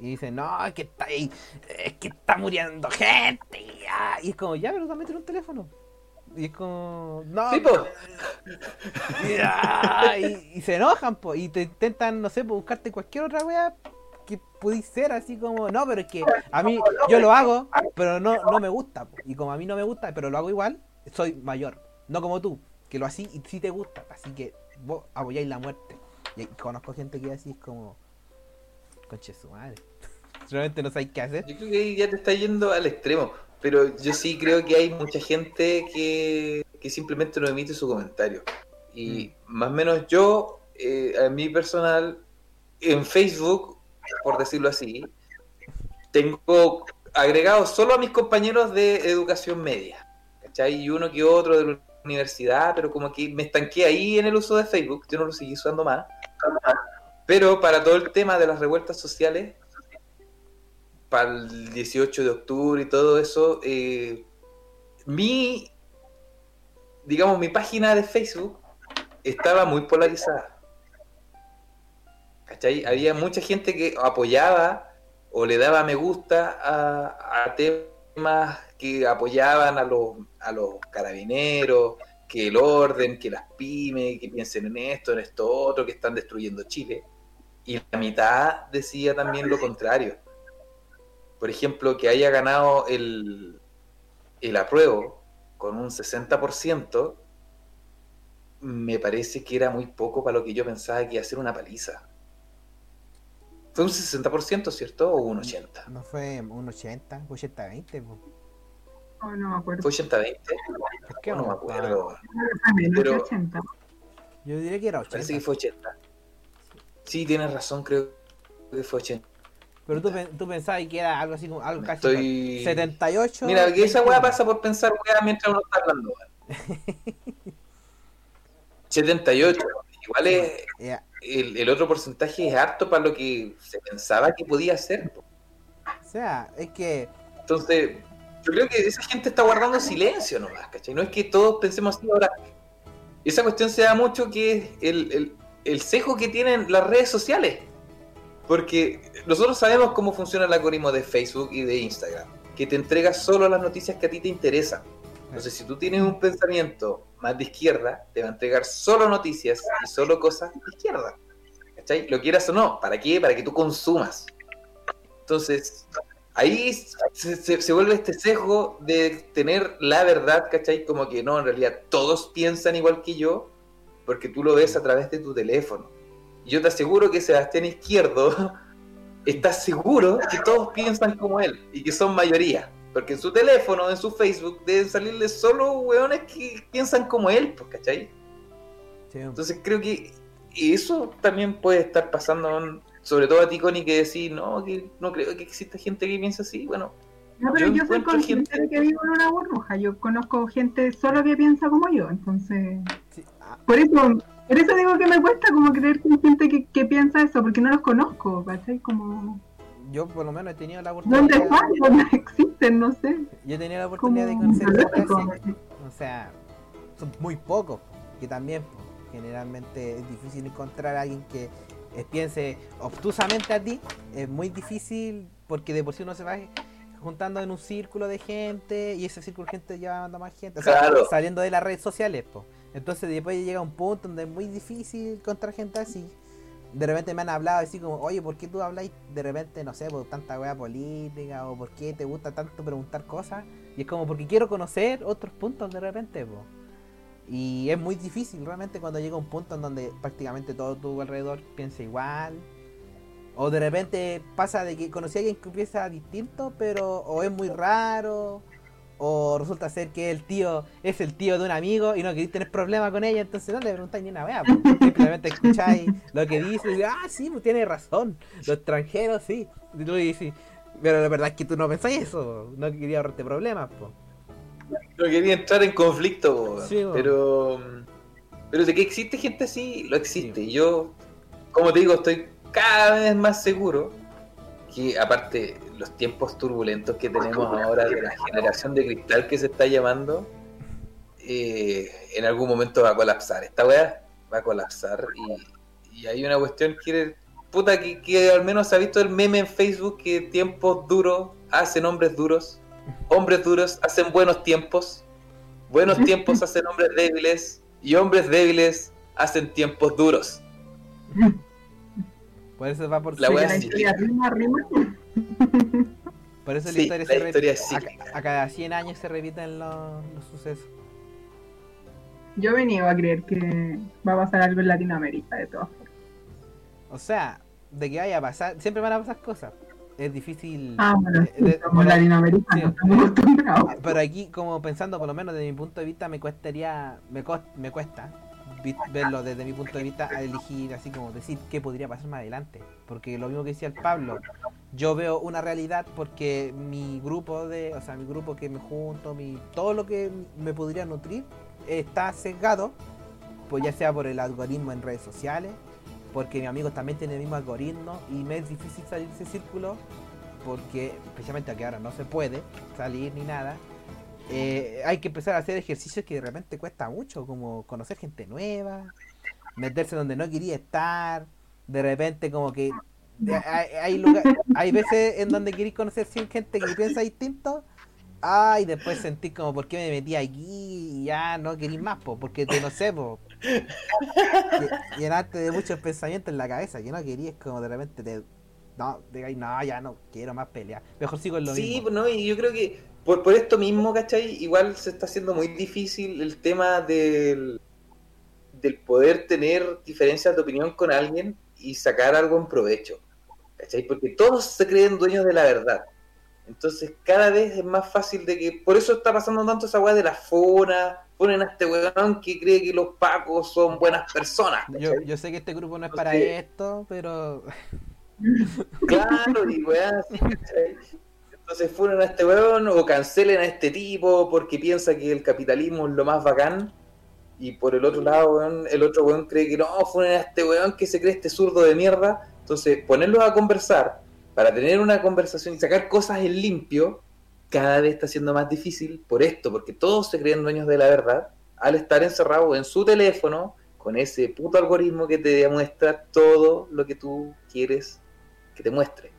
Y dicen, no, es que está ahí, es que está muriendo gente. Y, ah", y es como, ya, pero también tiene un teléfono. Y es como, no, Sí, [laughs] y, ah, y- y se enojan, po, y te intentan, no sé, po, buscarte cualquier otra wea que pudís ser así como, no, pero es que a mí, yo lo hago, pero no, no me gusta, y como a mí no me gusta, pero lo hago igual, soy mayor, no como tú, que lo así y sí te gusta, así que vos apoyáis la muerte. Y conozco gente que así es como, conche su madre, [laughs] realmente no sabéis qué hacer. Yo creo que ahí ya te está yendo al extremo, pero yo sí creo que hay mucha gente que, que simplemente no emite su comentario. Y más o menos yo, eh, a mí personal, en Facebook, por decirlo así, tengo agregado solo a mis compañeros de educación media, ¿cachai? Y uno que otro de la universidad, pero como que me estanqué ahí en el uso de Facebook, yo no lo seguí usando más. Pero para todo el tema de las revueltas sociales, para el 18 de octubre y todo eso, eh, mi, digamos, mi página de Facebook estaba muy polarizada. ¿Cachai? Había mucha gente que apoyaba o le daba me gusta a, a temas que apoyaban a los, a los carabineros, que el orden, que las pymes, que piensen en esto, en esto otro, que están destruyendo Chile. Y la mitad decía también lo contrario por ejemplo, que haya ganado el, el apruebo con un 60%, me parece que era muy poco para lo que yo pensaba que iba a ser una paliza. Fue un 60%, ¿cierto? ¿O un 80%? No fue un 80, 80-20, po. oh, no me acuerdo. ¿Fue 80-20? ¿Por qué No me no? acuerdo. Fue menos de pero- 80. Yo diría que era 80. Parece que fue 80. Sí, tienes razón, creo que fue 80. Pero tú, tú pensabas que era algo así como algo Me casi estoy- 78. Mira, que esa weá 21. pasa por pensar weá mientras uno está hablando. weón. [laughs] 78. Igual es, Ya, el, el otro porcentaje es harto para lo que se pensaba que podía ser. po. O sea, es que Entonces, yo creo que esa gente está guardando silencio nomás, ¿cachai? No es que todos pensemos así ahora. Esa cuestión se da mucho que es el, el, el cejo que tienen las redes sociales. Porque nosotros sabemos cómo funciona el algoritmo de Facebook y de Instagram, que te entrega solo las noticias que a ti te interesan. Entonces, si tú tienes un pensamiento de izquierda, te va a entregar solo noticias y solo cosas de izquierda. ¿Cachai? Lo quieras o no. ¿Para qué? Para que tú consumas. Entonces, ahí se, vuelve este sesgo de tener la verdad, ¿cachai? Como que no, en realidad todos piensan igual que yo, porque tú lo ves a través de tu teléfono. Yo te aseguro que Sebastián Izquierdo [laughs] está seguro que todos piensan como él y que son mayoría. Porque en su teléfono, en su Facebook, deben salirle solo weones que piensan como él, pues, ¿cachai? Sí. Entonces creo que eso también puede estar pasando, sobre todo a ti, Connie, que decís, no, que no creo que exista gente que piense así. Bueno, No, pero Yo yo, soy consciente gente- de que vivo en una burbuja. Yo conozco gente solo que piensa como yo. Entonces, Sí, ah, por eso, por eso digo que me cuesta como creer que hay gente que, que piensa eso, porque no los conozco, ¿cachai? Como, yo por lo menos he tenido la ¿dónde oportunidad. están? ¿Dónde existen? No sé. Yo he tenido la oportunidad de conocer. O sea, son muy pocos. Que también, generalmente es difícil encontrar a alguien que piense obtusamente a ti. Es muy difícil porque de por sí uno se va juntando en un círculo de gente y ese círculo de gente llevando a más gente. O sea, Claro. saliendo de las redes sociales, pues. Entonces después llega un punto donde es muy difícil encontrar gente así. De repente me han hablado así como, oye, ¿por qué tú habláis de repente, no sé, por tanta wea política o por qué te gusta tanto preguntar cosas? Y es como porque quiero conocer otros puntos de repente, po. Y es muy difícil realmente cuando llega un punto en donde prácticamente todo tu alrededor piensa igual. O de repente pasa de que conocí a alguien que piensa distinto, pero o es muy raro, o resulta ser que el tío es el tío de un amigo y no queréis tener problemas con ella, entonces no le preguntáis ni una wea, [laughs] simplemente escucháis lo que dice y dices, ah, sí, pues tiene razón, los extranjeros sí. Y tú dices, pero la verdad es que tú no pensáis eso, no quería ahorrarte problemas, po. no quería entrar en conflicto, po, Sí, po. pero pero de que existe gente así, lo existe. Sí. Y yo, como te digo, estoy cada vez más seguro que aparte los tiempos turbulentos que tenemos ahora de la generación de cristal que se está llamando, eh, en algún momento va a colapsar. Esta weá va a colapsar y, y hay una cuestión que, puta, que, que al menos ha visto el meme en Facebook que tiempos duros hacen hombres duros, hombres duros hacen buenos tiempos, buenos tiempos [laughs] hacen hombres débiles y hombres débiles hacen tiempos duros. [laughs] Por eso va por La la historia rima, rima. Por eso la Sí, historia, la se historia es a- cada 100 años se repiten los, los sucesos. Yo me niego a creer que va a pasar algo en Latinoamérica, de todas formas. O sea, de que vaya a pasar, siempre van a pasar cosas. Es difícil. Ah, bueno, sí, de- latinoamericanos, sí. estamos acostumbrados. Pero aquí, como pensando, por lo menos desde mi punto de vista, me cuestaría, me, cos- me cuesta verlo desde mi punto de vista a elegir así como decir qué podría pasar más adelante. Porque lo mismo que decía el Pablo, yo veo una realidad porque mi grupo de, o sea, mi grupo que me junto, mi, todo lo que me podría nutrir está sesgado, pues ya sea por el algoritmo en redes sociales, porque mis amigos también tienen el mismo algoritmo y me es difícil salir de ese círculo porque especialmente aquí ahora no se puede salir ni nada. Eh, hay que empezar a hacer ejercicios que de repente cuesta mucho, como conocer gente nueva, meterse donde no quería estar, de repente como que eh, hay, hay, lugar- hay veces en donde queréis conocer 100 gente que piensa distinto, ay, después sentís como por qué me metí aquí y ya no queréis más, po, porque te no sé, po, lle- llenarte de muchos pensamientos en la cabeza que no querías como de repente te no, digáis, no, ya no quiero más pelear, mejor sigo en lo Sí, mismo. pues, no, y yo creo que por, por esto mismo, ¿cachai? Igual se está haciendo muy difícil el tema del, del poder tener diferencias de opinión con alguien y sacar algo en provecho, ¿cachai? Porque todos se creen dueños de la verdad. Entonces cada vez es más fácil de que, por eso está pasando tanto esa weá de la fona, ponen a este weón que cree que los pacos son buenas personas, Yo, yo sé que este grupo no es para esto, pero [laughs] Claro, y weá, ¿cachai? Entonces fueron a este weón o cancelen a este tipo porque piensa que el capitalismo es lo más bacán. Y por el otro lado, el otro weón cree que no, fueron a este weón que se cree este zurdo de mierda. Entonces, ponerlos a conversar para tener una conversación y sacar cosas en limpio, cada vez está siendo más difícil por esto, porque todos se creen dueños de la verdad al estar encerrados en su teléfono con ese puto algoritmo que te demuestra todo lo que tú quieres que te muestre.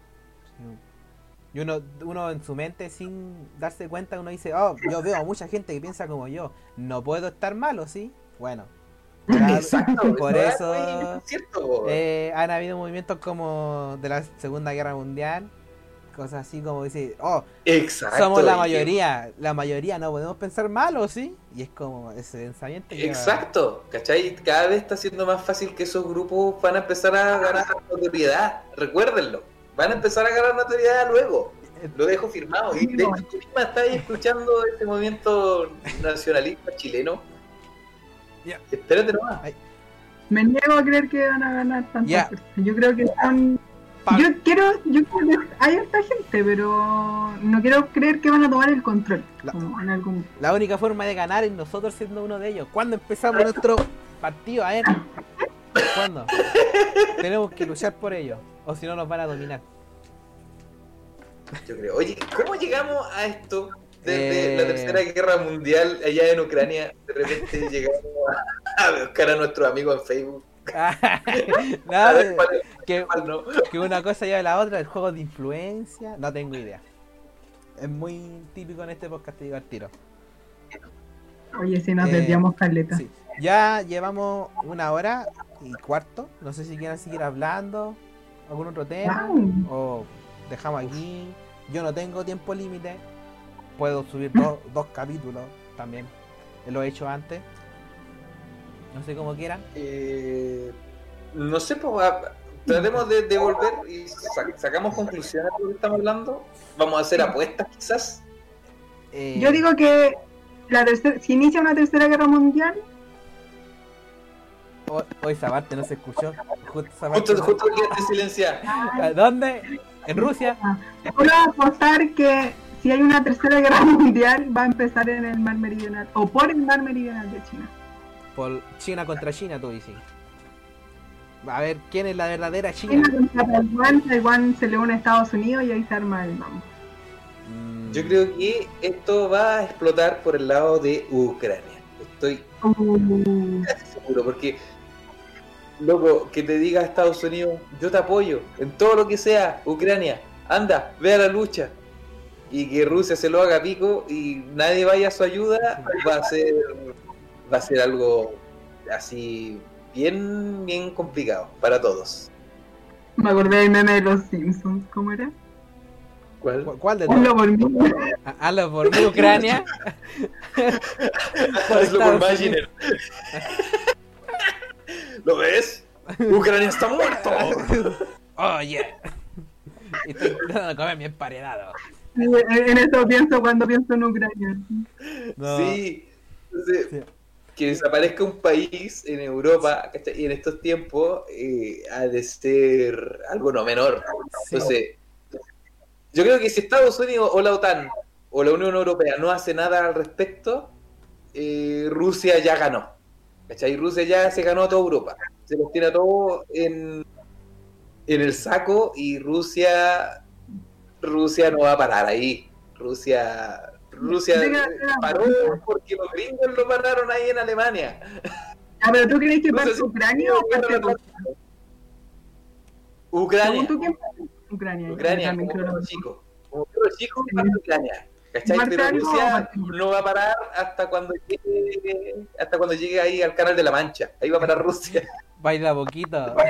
Y uno, uno en su mente sin darse cuenta uno dice, oh, yo veo a mucha gente que piensa como yo, no puedo estar malo, ¿sí? Bueno, [laughs] por, Exacto, [laughs] por no es eso cierto. eh, han habido movimientos como de la Segunda Guerra Mundial, Cosas así como decir, oh, Exacto. somos la mayoría, la mayoría no podemos pensar mal, ¿o sí? Y es como ese pensamiento. que- Exacto, ¿cachai? Cada vez está siendo más fácil que esos grupos van a empezar a ganar notoriedad. Recuérdenlo, van a empezar a ganar notoriedad luego. Lo dejo firmado. Y de hecho, tú misma estás escuchando este movimiento nacionalista chileno. Ya. Espérate nomás. Me niego a creer que van a ganar tantas Ya. personas. Yo creo que son. Yo quiero, yo creo que hay harta gente, pero no quiero creer que van a tomar el control. La- Como en algún. La única forma de ganar es nosotros siendo uno de ellos. ¿Cuándo empezamos nuestro partido? A ver. ¿Cuándo? [laughs] Tenemos que luchar por ello. O si no nos van a dominar. Yo creo. Oye, ¿cómo llegamos a esto? Desde Eh. la Tercera Guerra Mundial allá en Ucrania, de repente [laughs] llegamos a, a buscar a nuestros amigos en Facebook. [laughs] Ver es que, no. que una cosa lleva a la otra, el juego de influencia, no tengo idea. Es muy típico en este podcast, te digo al tiro. Oye, si nos Eh, desviamos caleta. Sí. Ya llevamos una hora y cuarto. No sé si quieren seguir hablando. ¿Algún otro tema? Wow. O dejamos aquí. Yo no tengo tiempo límite. Puedo subir dos, [laughs] dos capítulos también. Lo he hecho antes. No sé cómo quieran. Eh, no sé, pues, tratemos de, de volver y sa- sacamos conclusiones de lo que estamos hablando. Vamos a hacer apuestas, quizás. Eh, Yo digo que la tercera, si inicia una tercera guerra mundial, Hoy esa parte no se escuchó. Justo esa parte Justo, no- justo silenciar. [laughs] ¿A ¿Dónde? ¿En Rusia? puedo apostar que si hay una tercera guerra [laughs] mundial va a empezar en el mar meridional o por el mar meridional de China. Por China contra China, tú dices. A ver, ¿quién es la verdadera China China? contra Taiwán, Taiwán se le une a Estados Unidos y ahí se arma el mambo. Mm, Yo creo que esto va a explotar por el lado de Ucrania. Estoy Uh, casi seguro, porque, loco, que te diga Estados Unidos, yo te apoyo en todo lo que sea, Ucrania, anda, ve a la lucha. Y que Rusia se lo haga pico y nadie vaya a su ayuda, va a ser, va a ser algo así bien, bien complicado para todos. me acordé del meme de los Simpsons, ¿cómo era? ¿Cuál? ¿cu- ¿Cuál de Hazlo todos? por mí. Ah, [laughs] Hazlo por mí, Ucrania. Hazlo por Maginer. ¿Lo ves? Ucrania está muerto. [laughs] Oh, yeah. Y estoy tratando de comer mi emparedado. En, en eso pienso cuando pienso en Ucrania. No. Sí. Entonces, Sí. que desaparezca un país en Europa y en estos tiempos eh, ha de ser algo no menor. Sí. Entonces, yo creo que si Estados Unidos o la OTAN o la Unión Europea no hace nada al respecto, eh, Rusia ya ganó. ¿Cachai? Rusia ya se ganó a toda Europa. Se los tiene a todos en, en el saco y Rusia Rusia no va a parar ahí. Rusia Rusia paró porque los gringos lo pararon ahí en Alemania. Ah, pero tú crees que sé parte Ucrania o parte Rusia? Ucrania. Según tú, ¿quién parte Ucrania? Ucrania, como lo chico. Como chico, parte Ucrania. ¿Cachai? ¿Parte Pero Rusia no va a parar hasta cuando llegue, hasta cuando llegue ahí al canal de la Mancha. Ahí va a parar Rusia. [laughs] Baila poquito. [laughs]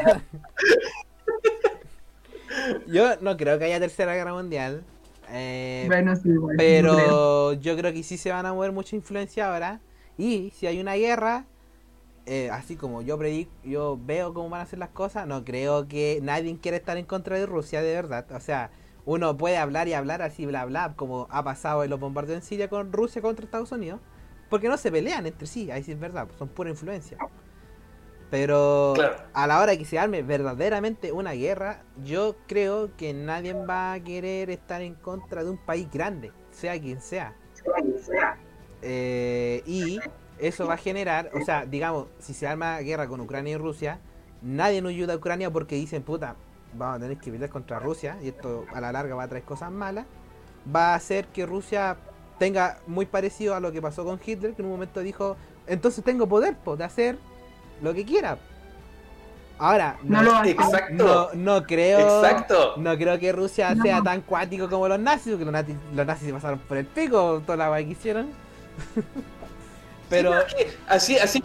Yo no creo que haya tercera guerra mundial. Eh, Bueno, sí, igual. no creo. pero yo creo que sí se van a mover mucha influencia ahora. Y si hay una guerra, eh, así como yo predico, yo veo cómo van a ser las cosas, no creo que nadie quiera estar en contra de Rusia, de verdad. O sea, uno puede hablar y hablar así, bla, bla, como ha pasado en los bombardeos en Siria con Rusia contra Estados Unidos. Porque no se pelean entre sí, ahí sí es verdad, son pura influencia. Pero Claro. a la hora que se arme verdaderamente una guerra, yo creo que nadie va a querer estar en contra de un país grande, sea quien sea. Eh, y eso va a generar, o sea, digamos, si se arma guerra con Ucrania y Rusia, nadie nos ayuda a Ucrania porque dicen, puta, vamos a tener que pelear contra Rusia y esto a la larga va a traer cosas malas. Va a hacer que Rusia tenga muy parecido a lo que pasó con Hitler, que en un momento dijo, entonces tengo poder po, de hacer lo que quiera. Ahora, No lo hace. Exacto. no, no creo. Exacto. No creo que Rusia No. sea tan cuático como los nazis, porque los nazis, los nazis se pasaron por el pico toda la guay que hicieron. [laughs] Pero Sí, es que así, así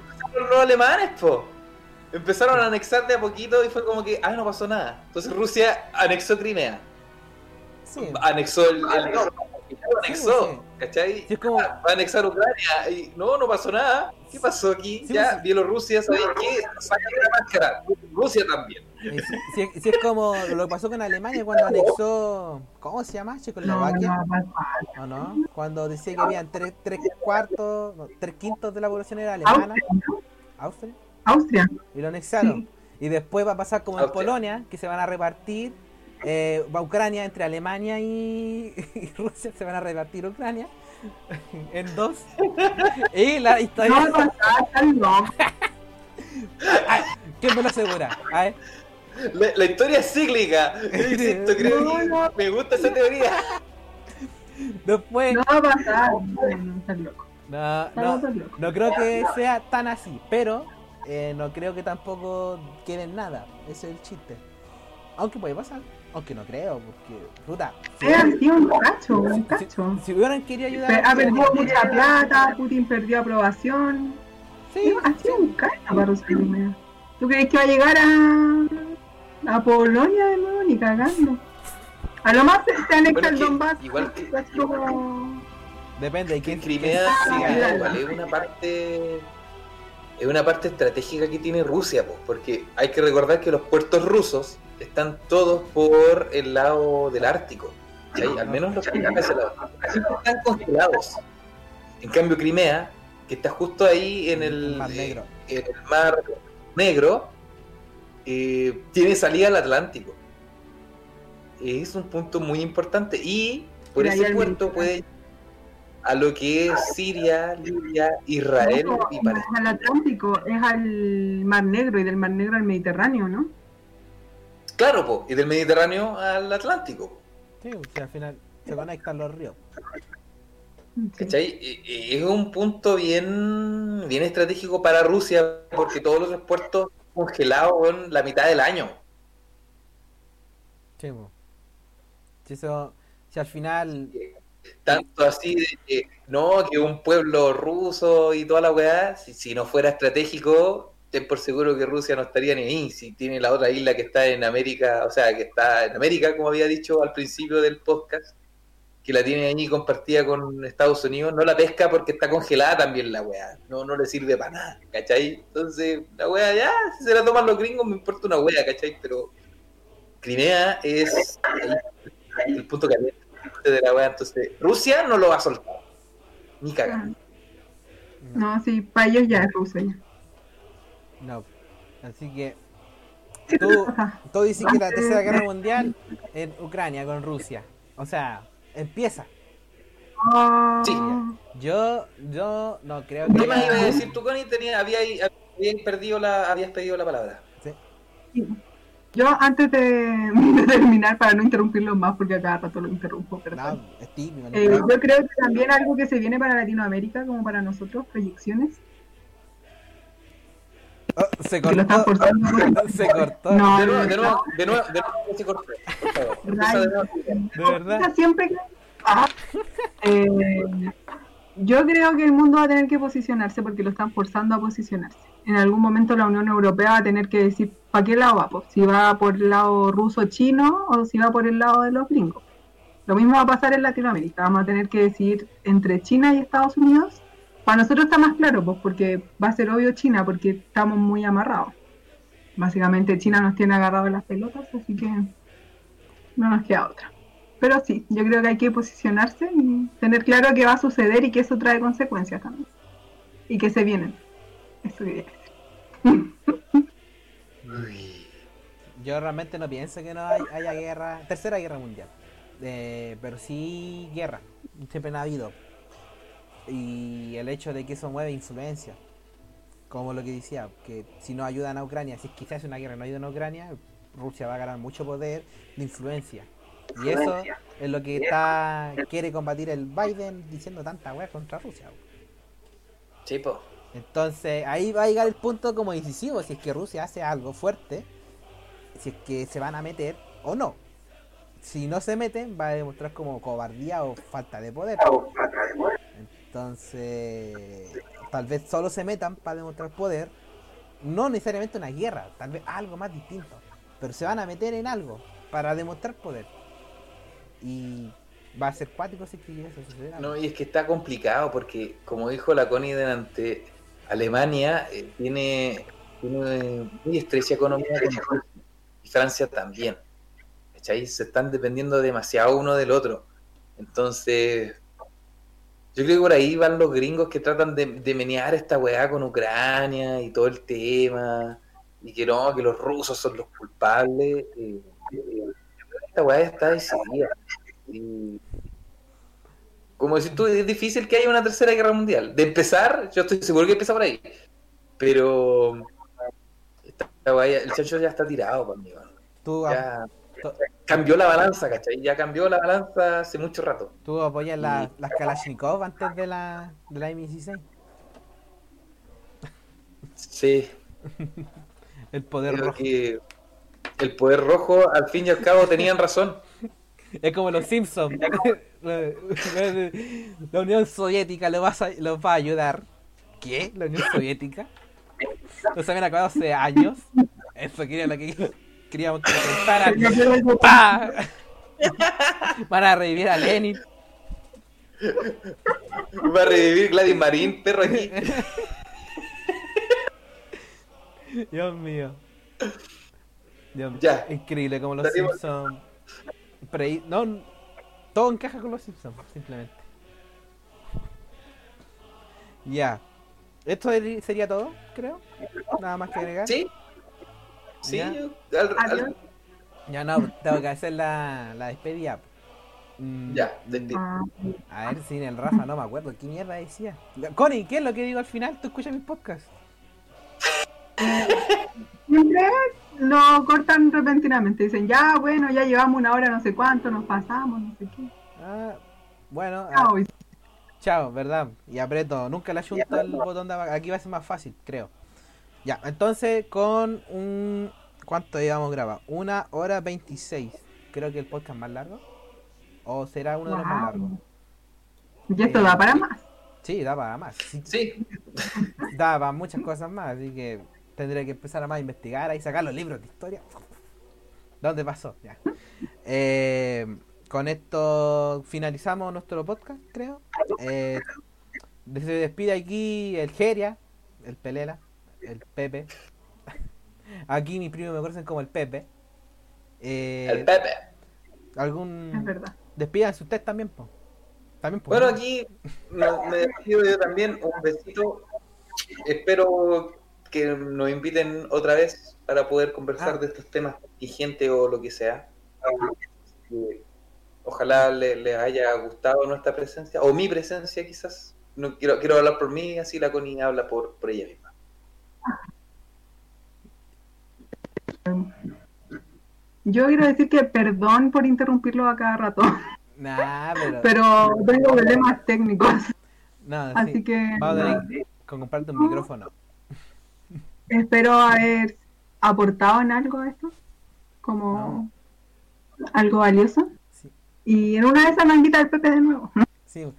los alemanes, po. Empezaron a anexar de a poquito y fue como que, ah, no pasó nada. Entonces Rusia anexó Crimea. Sí. anexó el, el anexó, sí. ¿cachai? Sí, como- Ah, va a anexar Ucrania y no, no pasó nada. ¿Qué pasó aquí? Sí, ya, sí. Bielorrusia, ¿sabes qué? Saca la máscara. Rusia también. Si, si- si es como lo que pasó con Alemania cuando anexó. ¿Cómo se llama? Checoslovaquia. ¿O no? Cuando decía que habían tres, tres cuartos, no, tres quintos de la población era alemana. Austria. Austria. Y lo anexaron. Sí. Y después va a pasar como en Austria. Polonia, que se van a repartir. eh, va Ucrania entre Alemania y, y Rusia, se van a repartir Ucrania en dos. Y la historia. No, no, loco. Ay, ¿Quién me lo asegura? A ver. La, la historia es cíclica. Insisto, creo No, que no. me gusta esa teoría. No Después. va a pasar. No, no. No, no, no creo que sea tan así, pero eh, no creo que tampoco quieren nada. Ese es el chiste. Aunque puede pasar, aunque no creo, porque, puta, si, Es así un cacho, un cacho. si hubieran querido ayudar. Ha perdido sí, mucha plata, Putin perdió aprobación. Sí, Ha sido un cacho para Rusia Crimea. ¿Tú crees que va a llegar a, a Polonia de nuevo? Ni cagando. A lo más se, se anexa Bueno, el Donbass. igual que- es como- depende de Que quién. Crimea sí, siga. igual es una parte es una parte estratégica que tiene Rusia, po, porque hay que recordar que los puertos rusos están todos por el lado del Ártico, ¿cachai? al menos los que están están congelados. En cambio, Crimea, que está justo ahí en el, El Mar Negro. eh, en el Mar Negro, eh, tiene salida al Atlántico. Es un punto muy importante y por ese puerto puede a lo que es Siria, Libia, Israel No, y no Palestina. es al Atlántico, es al Mar Negro y del Mar Negro al Mediterráneo, ¿no? Claro, po, y del Mediterráneo al Atlántico. Sí, o sea, al final se conectan los ríos. ¿Cachai? Y- y Es un punto bien, bien estratégico para Rusia porque todos los otros puertos congelados en la mitad del año. Sí, po. Si eso. Si al final. Tanto así de que no, que un pueblo ruso y toda la weá, si, si no fuera estratégico, ten por seguro que Rusia no estaría ni ahí. Si tiene la otra isla que está en América, o sea, que está en América, como había dicho al principio del podcast, que la tiene ahí compartida con Estados Unidos, no la pesca porque está congelada también la weá. No, no le sirve para nada, ¿cachai? Entonces, la weá ya, si se la toman los gringos, me importa una weá, ¿cachai? Pero Crimea es ahí, el punto caliente de la weá. Entonces, Rusia no lo va a soltar. Ni cagar. No, sí, para ellos ya es Rusia. ya. No. Así que. Tú, tú dices que la tercera guerra mundial en Ucrania con Rusia. O sea, empieza. Ah, Sí. Yo, yo no creo ¿Qué que. más iba a decir tú, Connie? Tenía, había, habías perdido la, habías pedido la palabra. Sí. Yo antes de, [laughs] de terminar, para no interrumpirlo más, porque a cada rato lo interrumpo, perdón. No, es tímido, no Eh, yo creo que también algo que se viene para Latinoamérica, como para nosotros, proyecciones, Oh, se lo están cortó. forzando. [laughs] Se cortó. No, De nuevo, de nuevo, de nuevo, de nuevo, se cortó, por favor. Empieza de nuevo. De verdad. Siempre que... Ah, eh, yo creo que el mundo va a tener que posicionarse porque lo están forzando a posicionarse. En algún momento la Unión Europea va a tener que decir para qué lado va, pues, si va por el lado ruso-chino o si va por el lado de los gringos. Lo mismo va a pasar en Latinoamérica. Vamos a tener que decidir entre China y Estados Unidos. Para nosotros está más claro, pues, porque va a ser obvio China, porque estamos muy amarrados. Básicamente China nos tiene agarrados las pelotas, así que no nos queda otra. Pero sí, yo creo que hay que posicionarse y tener claro qué va a suceder y que eso trae consecuencias también. Y que se vienen. Eso. Uy. Yo realmente no pienso que no hay- haya guerra, tercera guerra mundial. Eh, pero sí guerra, siempre ha habido. Y el hecho de que eso mueve influencia, como lo que decía, que si no ayudan a Ucrania, si hace una guerra no ayudan a Ucrania, Rusia va a ganar mucho poder de influencia. Y eso es lo que está quiere combatir el Biden diciendo tanta weá contra Rusia. Sí, po. Entonces ahí va a llegar el punto como decisivo, si es que Rusia hace algo fuerte, si es que se van a meter o no. Si no se meten, va a demostrar como cobardía o falta de poder. Entonces, tal vez solo se metan para demostrar poder, no necesariamente una guerra, tal vez algo más distinto, pero se van a meter en algo para demostrar poder. Y va a ser cuático si que eso. No, y es que está complicado porque, como dijo la Connie delante, Alemania eh, tiene, tiene muy estrecha economía con y Francia también. ¿Cachai? Se están dependiendo demasiado uno del otro. Entonces, yo creo que por ahí van los gringos que tratan de, de menear esta weá con Ucrania y todo el tema, y que no, que los rusos son los culpables. eh, eh, esta weá está decidida. Y, como decís tú, es difícil que haya una tercera guerra mundial. De empezar, yo estoy seguro que empieza por ahí. Pero esta weá el chancho ya está tirado para mí. weón. ¿Tú, Ya to- cambió la balanza, ¿cachai? Ya cambió la balanza hace mucho rato. tú apoyas la- las Kalashnikov antes de la, de la M16? Sí, [laughs] El poder creo rojo. que el poder rojo, al fin y al cabo, tenían razón. [laughs] Es como los Simpsons. [laughs] la Unión Soviética lo, vas a- los va a ayudar. ¿Qué? ¿La Unión Soviética? Los habían acabado hace años. Eso quería lo que queríamos que pensaran. [laughs] ¡Pah! Van a revivir a Lenin. Va a revivir Gladys Marín, perro aquí. Dios mío. Dios. Ya. Increíble como los Salimos. Simpsons. No, todo encaja con los Simpsons, simplemente. Ya. Esto sería todo, creo. Nada más que agregar. ¿Sí? Sí, Ya. yo- al- al- Adiós. Ya no, tengo que hacer la, la despedida. Mm, ya, de- Ah, A ver, sin el Rafa, no me acuerdo. ¿Qué mierda decía? Connie, ¿qué es lo que digo al final? ¿Tú escuchas mis podcasts? Lo cortan repentinamente. Dicen, ya, bueno, ya llevamos una hora, no sé cuánto, nos pasamos, no sé qué. Ah, bueno, ah, Chao. Chao, ¿verdad? Y aprieto. Nunca le ayunto el botón de. Aquí va a ser más fácil, creo. Ya, entonces con un... ¿Cuánto llevamos grabado? Una hora veintiséis. Creo que el podcast más largo. ¿O será uno de los más largos? Y esto da para más. Sí, da para más. Sí, sí, [laughs] da para muchas cosas más. Así que tendré que empezar a más investigar ahí, sacar los libros de historia. ¿Dónde pasó? Ya. Eh, con esto finalizamos nuestro podcast, creo. Eh, se despide aquí el Geria, el Pelela, el Pepe. Aquí mis primos me conocen como el Pepe. Eh, el Pepe. Es ¿Algún... verdad. Despídanse ustedes también, po. También, po. Bueno, aquí me, me despido yo también. Un besito. Espero que nos inviten otra vez para poder conversar Ah. de estos temas gente o lo que sea. Eh, Ojalá le- les haya gustado nuestra presencia, o mi presencia quizás. No quiero, quiero hablar por mí, así la Connie habla por, por ella misma. Yo quiero decir que perdón por interrumpirlo a cada rato, [laughs] Nah, pero... pero tengo problemas técnicos. no, sí. Así que que- con comprarte un micrófono. Espero haber aportado en algo esto, como algo valioso. Sí. Y en una de esas me invita el Pepe de nuevo. Sí.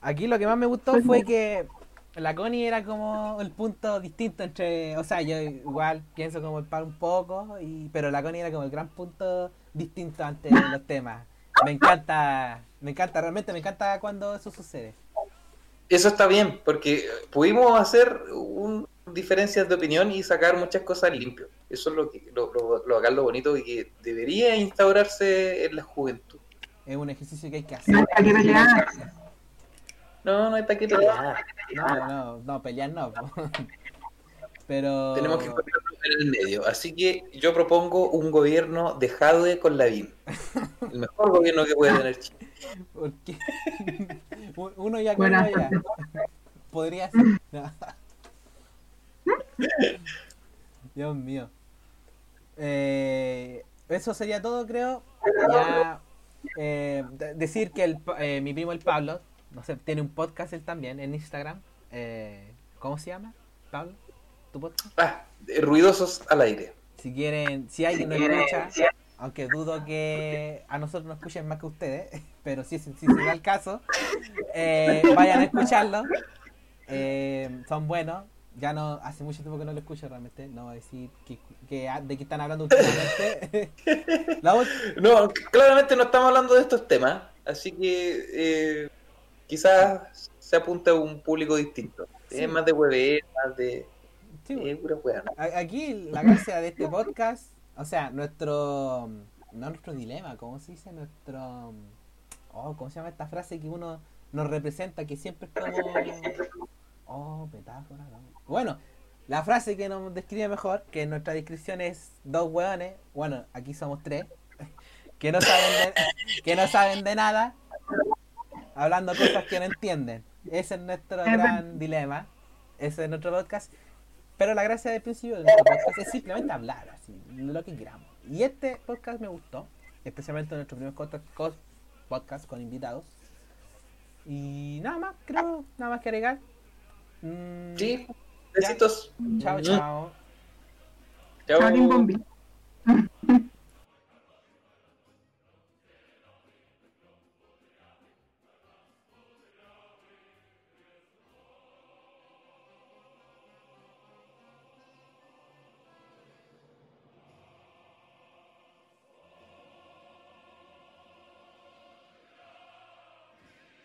Aquí lo que más me gustó fue que la Connie era como el punto distinto entre, o sea, yo igual pienso como el par un poco, y, pero la Connie era como el gran punto distinto ante los temas. Me encanta, me encanta, realmente me encanta cuando eso sucede. Eso está bien, porque pudimos hacer un- diferencias de opinión y sacar muchas cosas limpio. Eso es lo que lo, lo, lo acá lo bonito y que debería instaurarse en la juventud. Es un ejercicio que hay que hacer. No hay que pelear. No, no hay para qué pelear. No, no, no, pelear no. [laughs] Pero... Tenemos que ponernos en el medio. Así que yo propongo un gobierno de Jadwe con Lavín. El mejor gobierno que puede tener Chile. Porque [laughs] uno ya uno ya. Podría ser. No. [laughs] Dios mío. Eh, eso sería todo, creo. Ya eh, de- decir que el, eh, mi primo el Pablo, no sé, tiene un podcast él también en Instagram. Eh, ¿Cómo se llama? Pablo, tu podcast. Ah, ruidosos al aire. Si quieren, si alguien nos escucha, aunque dudo que a nosotros nos escuchen más que ustedes, [laughs] pero si, si, si se da el caso, eh, vayan a escucharlo. Eh, son buenos. Ya no, hace mucho tiempo que no lo escucho realmente. No voy a decir que, que- de qué están hablando últimamente. [laughs] No, claramente no estamos hablando de estos temas, así que eh, quizás se apunta a un público distinto. Sí. Es más de web, más de sí, eh, pura wea, Aquí la gracia de este podcast, o sea, nuestro, no nuestro dilema, ¿cómo se dice? Nuestro, oh, ¿cómo se llama esta frase que uno nos representa, que siempre es como, oh, metáfora, no. Bueno, la frase que nos describe mejor, que en nuestra descripción es dos hueones, bueno, aquí somos tres, [laughs] que no saben de, que no saben de nada, hablando cosas que no entienden. Ese es nuestro Es gran dilema, ese es nuestro podcast. Pero la gracia del principio de nuestro podcast es simplemente hablar, así, lo que queramos. Y este podcast me gustó, especialmente nuestro primer podcast con invitados. Y nada más, creo, nada más que agregar. Mm, Sí, besitos. Chao, chao. Chao. Chao, Bombi.